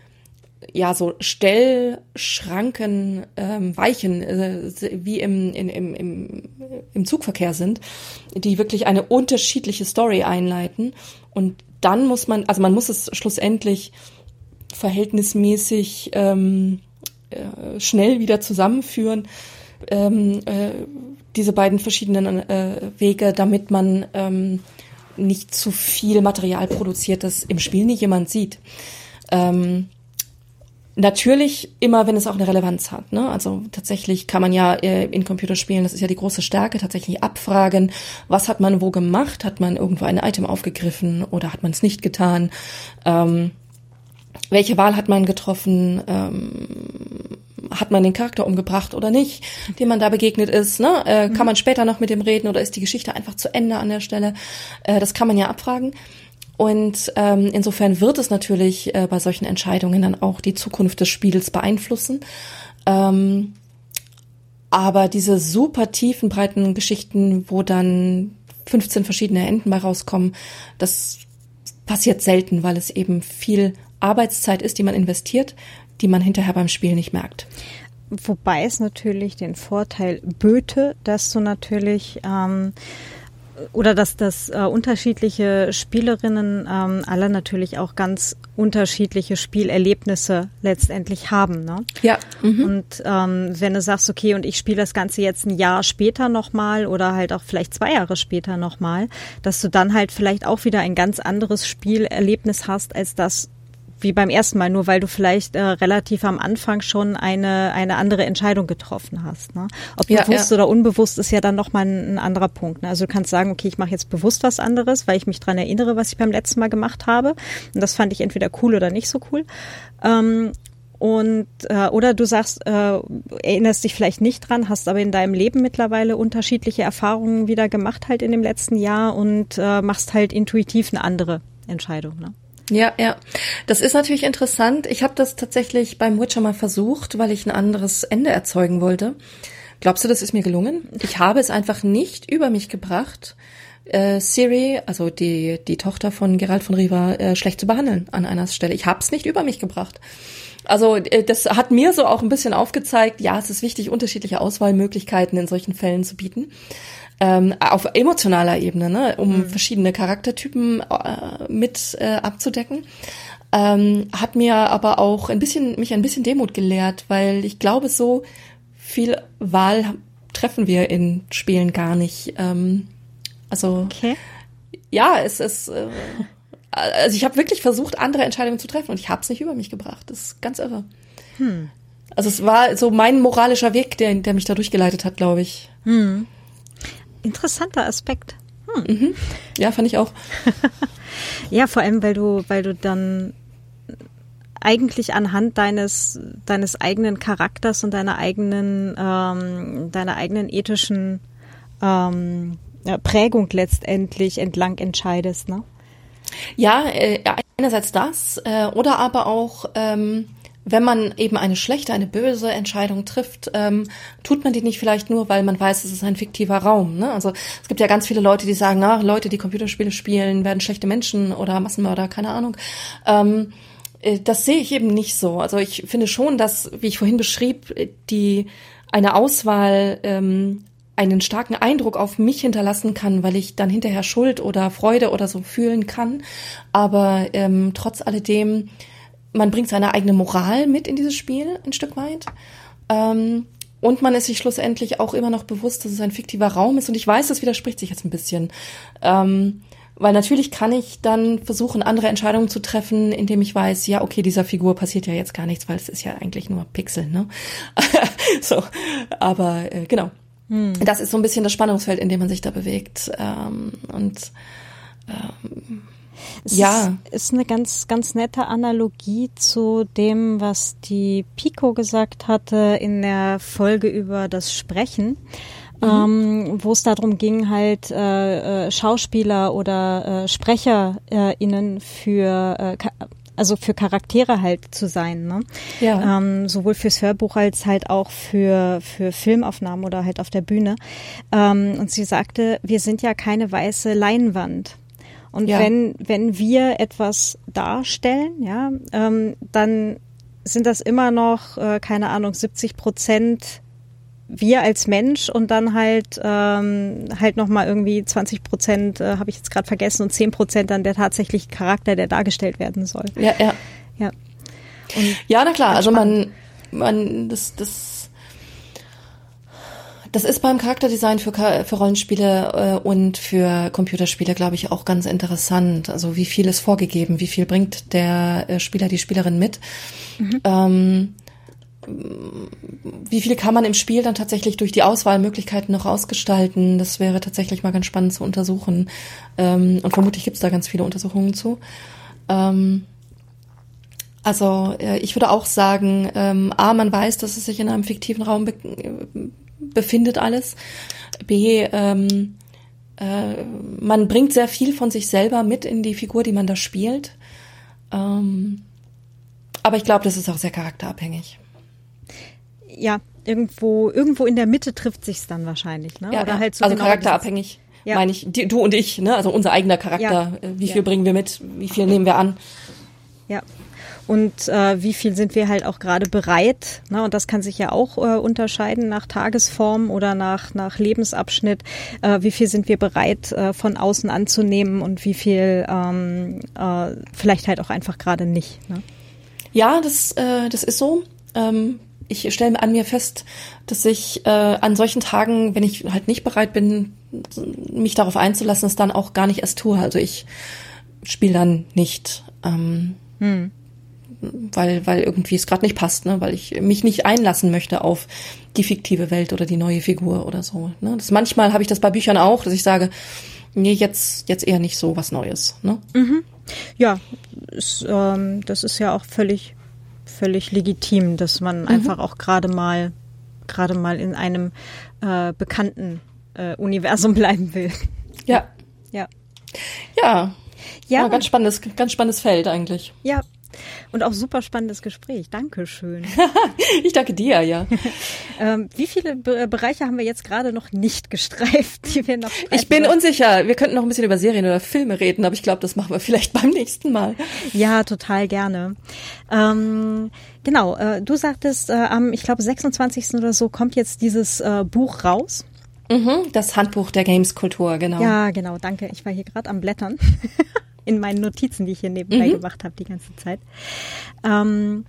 ja so Stellschranken, ähm, Weichen, äh, wie im, in, im, im, im Zugverkehr sind, die wirklich eine unterschiedliche Story einleiten. Und dann muss man, also man muss es schlussendlich verhältnismäßig ähm, äh, schnell wieder zusammenführen, ähm, äh, diese beiden verschiedenen äh, Wege, damit man ähm, nicht zu viel Material produziert, das im Spiel nicht jemand sieht. Ähm, Natürlich immer, wenn es auch eine Relevanz hat. Ne? Also tatsächlich kann man ja äh, in Computerspielen, das ist ja die große Stärke, tatsächlich abfragen, was hat man wo gemacht? Hat man irgendwo ein Item aufgegriffen oder hat man es nicht getan? Ähm, welche Wahl hat man getroffen? Ähm, hat man den Charakter umgebracht oder nicht, dem man da begegnet ist? Ne? Äh, kann mhm. man später noch mit dem reden oder ist die Geschichte einfach zu Ende an der Stelle? Äh, das kann man ja abfragen. Und ähm, insofern wird es natürlich äh, bei solchen Entscheidungen dann auch die Zukunft des Spiels beeinflussen. Ähm, aber diese super tiefen, breiten Geschichten, wo dann 15 verschiedene Enden bei rauskommen, das passiert selten, weil es eben viel Arbeitszeit ist, die man investiert, die man hinterher beim Spiel nicht merkt. Wobei es natürlich den Vorteil böte, dass du natürlich ähm, oder dass das äh, unterschiedliche Spielerinnen ähm, alle natürlich auch ganz unterschiedliche Spielerlebnisse letztendlich haben. Ne? Ja. Mhm. Und ähm, wenn du sagst, okay, und ich spiele das Ganze jetzt ein Jahr später nochmal oder halt auch vielleicht zwei Jahre später nochmal, dass du dann halt vielleicht auch wieder ein ganz anderes Spielerlebnis hast als das, wie beim ersten Mal, nur weil du vielleicht äh, relativ am Anfang schon eine, eine andere Entscheidung getroffen hast. Ne? Ob ja, bewusst ja. oder unbewusst ist ja dann nochmal ein, ein anderer Punkt. Ne? Also du kannst sagen, okay, ich mache jetzt bewusst was anderes, weil ich mich dran erinnere, was ich beim letzten Mal gemacht habe. Und das fand ich entweder cool oder nicht so cool. Ähm, und äh, oder du sagst, äh, erinnerst dich vielleicht nicht dran, hast aber in deinem Leben mittlerweile unterschiedliche Erfahrungen wieder gemacht halt in dem letzten Jahr und äh, machst halt intuitiv eine andere Entscheidung. Ne? Ja, ja. Das ist natürlich interessant. Ich habe das tatsächlich beim Witcher mal versucht, weil ich ein anderes Ende erzeugen wollte. Glaubst du, das ist mir gelungen? Ich habe es einfach nicht über mich gebracht, äh, Siri, also die, die Tochter von Gerald von Riva, äh, schlecht zu behandeln an einer Stelle. Ich habe es nicht über mich gebracht. Also äh, das hat mir so auch ein bisschen aufgezeigt, ja, es ist wichtig, unterschiedliche Auswahlmöglichkeiten in solchen Fällen zu bieten ähm, auf emotionaler Ebene, ne, um mhm. verschiedene Charaktertypen äh, mit äh, abzudecken. Ähm, hat mir aber auch ein bisschen, mich ein bisschen Demut gelehrt, weil ich glaube, so viel Wahl treffen wir in Spielen gar nicht. Ähm, also okay. ja, es ist. Äh, also ich habe wirklich versucht, andere Entscheidungen zu treffen und ich habe es nicht über mich gebracht. Das ist ganz irre. Hm. Also es war so mein moralischer Weg, der, der mich da durchgeleitet hat, glaube ich. Hm. Interessanter Aspekt. Hm. Mhm. Ja, fand ich auch. ja, vor allem, weil du, weil du dann eigentlich anhand deines deines eigenen Charakters und deiner eigenen ähm, deiner eigenen ethischen ähm, Prägung letztendlich entlang entscheidest, ne? Ja, äh, einerseits das äh, oder aber auch ähm, wenn man eben eine schlechte, eine böse Entscheidung trifft, ähm, tut man die nicht vielleicht nur, weil man weiß, es ist ein fiktiver Raum. Ne? Also es gibt ja ganz viele Leute, die sagen, na, Leute, die Computerspiele spielen, werden schlechte Menschen oder Massenmörder, keine Ahnung. Ähm, äh, das sehe ich eben nicht so. Also ich finde schon, dass, wie ich vorhin beschrieb, die eine Auswahl ähm, einen starken Eindruck auf mich hinterlassen kann, weil ich dann hinterher Schuld oder Freude oder so fühlen kann. Aber ähm, trotz alledem, man bringt seine eigene Moral mit in dieses Spiel ein Stück weit. Ähm, und man ist sich schlussendlich auch immer noch bewusst, dass es ein fiktiver Raum ist. Und ich weiß, das widerspricht sich jetzt ein bisschen. Ähm, weil natürlich kann ich dann versuchen, andere Entscheidungen zu treffen, indem ich weiß, ja, okay, dieser Figur passiert ja jetzt gar nichts, weil es ist ja eigentlich nur Pixel, ne? so, aber äh, genau. Hm. Das ist so ein bisschen das Spannungsfeld, in dem man sich da bewegt. Ähm, und ähm, es ja. Ist, ist eine ganz, ganz nette Analogie zu dem, was die Pico gesagt hatte in der Folge über das Sprechen. Mhm. Ähm, wo es darum ging, halt äh, äh, Schauspieler oder äh, SprecherInnen für äh, also für Charaktere halt zu sein, ne? Ja. Ähm, sowohl fürs Hörbuch als halt auch für, für Filmaufnahmen oder halt auf der Bühne. Ähm, und sie sagte, wir sind ja keine weiße Leinwand. Und ja. wenn, wenn wir etwas darstellen, ja, ähm, dann sind das immer noch, äh, keine Ahnung, 70 Prozent wir als Mensch und dann halt ähm, halt noch mal irgendwie 20 Prozent äh, habe ich jetzt gerade vergessen und 10 Prozent dann der tatsächliche Charakter, der dargestellt werden soll. Ja, ja, ja. Und ja, na klar. Also man, man, das, das, das ist beim Charakterdesign für, für Rollenspiele äh, und für Computerspiele, glaube ich, auch ganz interessant. Also wie viel ist vorgegeben, wie viel bringt der äh, Spieler, die Spielerin mit. Mhm. Ähm, wie viel kann man im Spiel dann tatsächlich durch die Auswahlmöglichkeiten noch ausgestalten? Das wäre tatsächlich mal ganz spannend zu untersuchen. Ähm, und vermutlich gibt es da ganz viele Untersuchungen zu. Ähm, also äh, ich würde auch sagen, ähm, a, man weiß, dass es sich in einem fiktiven Raum be befindet alles. B, ähm, äh, man bringt sehr viel von sich selber mit in die Figur, die man da spielt. Ähm, aber ich glaube, das ist auch sehr charakterabhängig ja, irgendwo, irgendwo in der Mitte trifft sich's dann wahrscheinlich, ne? Ja, Oder halt so also genau charakterabhängig. Ja. meine ich, die, du und ich, ne? Also unser eigener Charakter. Ja. Äh, wie viel ja. bringen wir mit? Wie viel nehmen wir an? Ja. Und äh, wie viel sind wir halt auch gerade bereit? Ne? Und das kann sich ja auch äh, unterscheiden nach Tagesform oder nach, nach Lebensabschnitt. Äh, wie viel sind wir bereit, äh, von außen anzunehmen und wie viel ähm, äh, vielleicht halt auch einfach gerade nicht. Ne? Ja, das, äh, das ist so. Ähm, ich stelle an mir fest, dass ich äh, an solchen Tagen, wenn ich halt nicht bereit bin, mich darauf einzulassen, es dann auch gar nicht erst tue. Also ich spiele dann nicht, ähm, hm. Weil weil irgendwie es gerade nicht passt, ne? weil ich mich nicht einlassen möchte auf die fiktive Welt oder die neue Figur oder so. Ne? Das manchmal habe ich das bei Büchern auch, dass ich sage, nee, jetzt jetzt eher nicht so was Neues. Ne? Mhm. Ja, ist, ähm, das ist ja auch völlig völlig legitim, dass man mhm. einfach auch gerade mal gerade mal in einem äh, bekannten äh, Universum bleiben will. Ja. Ja. Ja. Ja. ganz spannendes, ganz spannendes Feld eigentlich. Ja, und auch super spannendes Gespräch. Dankeschön. ich danke dir, ja. ähm, wie viele Be Bereiche haben wir jetzt gerade noch nicht gestreift, die wir noch Ich bin unsicher. Wir könnten noch ein bisschen über Serien oder Filme reden, aber ich glaube, das machen wir vielleicht beim nächsten Mal. Ja, total gerne. Ähm, genau, äh, du sagtest, äh, am, ich glaube, 26. oder so kommt jetzt dieses äh, Buch raus. Mhm, das Handbuch der Games-Kultur, genau. Ja, genau, danke. Ich war hier gerade am Blättern. In meinen Notizen, die ich hier nebenbei mhm. gemacht habe die ganze Zeit. Ähm,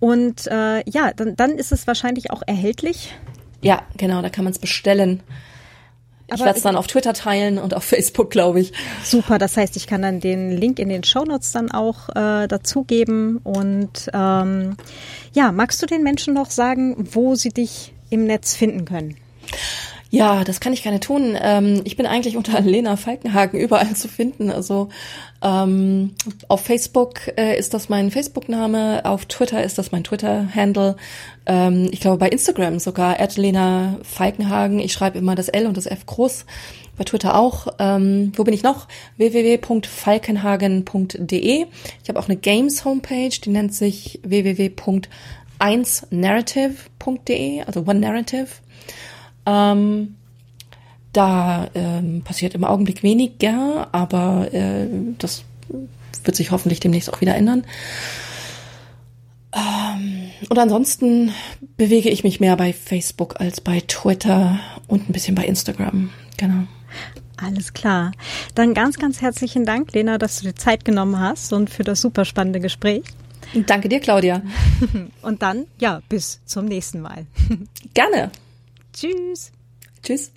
und äh, ja, dann, dann ist es wahrscheinlich auch erhältlich. Ja, genau, da kann man es bestellen. Ich werde es dann auf Twitter teilen und auf Facebook, glaube ich. Super, das heißt, ich kann dann den Link in den Shownotes dann auch äh, dazugeben. Und ähm, ja, magst du den Menschen noch sagen, wo sie dich im Netz finden können? Ja, das kann ich gerne tun. Ähm, ich bin eigentlich unter Lena Falkenhagen überall zu finden. Also ähm, auf Facebook äh, ist das mein Facebook-Name, auf Twitter ist das mein Twitter-Handle. Ähm, ich glaube bei Instagram sogar Lena Falkenhagen. Ich schreibe immer das L und das F groß. Bei Twitter auch. Ähm, wo bin ich noch? www.falkenhagen.de. Ich habe auch eine Games-Homepage, die nennt sich www.1narrative.de, also One Narrative. Ähm, da ähm, passiert im Augenblick weniger, aber äh, das wird sich hoffentlich demnächst auch wieder ändern. Ähm, und ansonsten bewege ich mich mehr bei Facebook als bei Twitter und ein bisschen bei Instagram. Genau. Alles klar. Dann ganz, ganz herzlichen Dank, Lena, dass du dir Zeit genommen hast und für das super spannende Gespräch. Danke dir, Claudia. Und dann, ja, bis zum nächsten Mal. Gerne. Tschüss. Tschüss.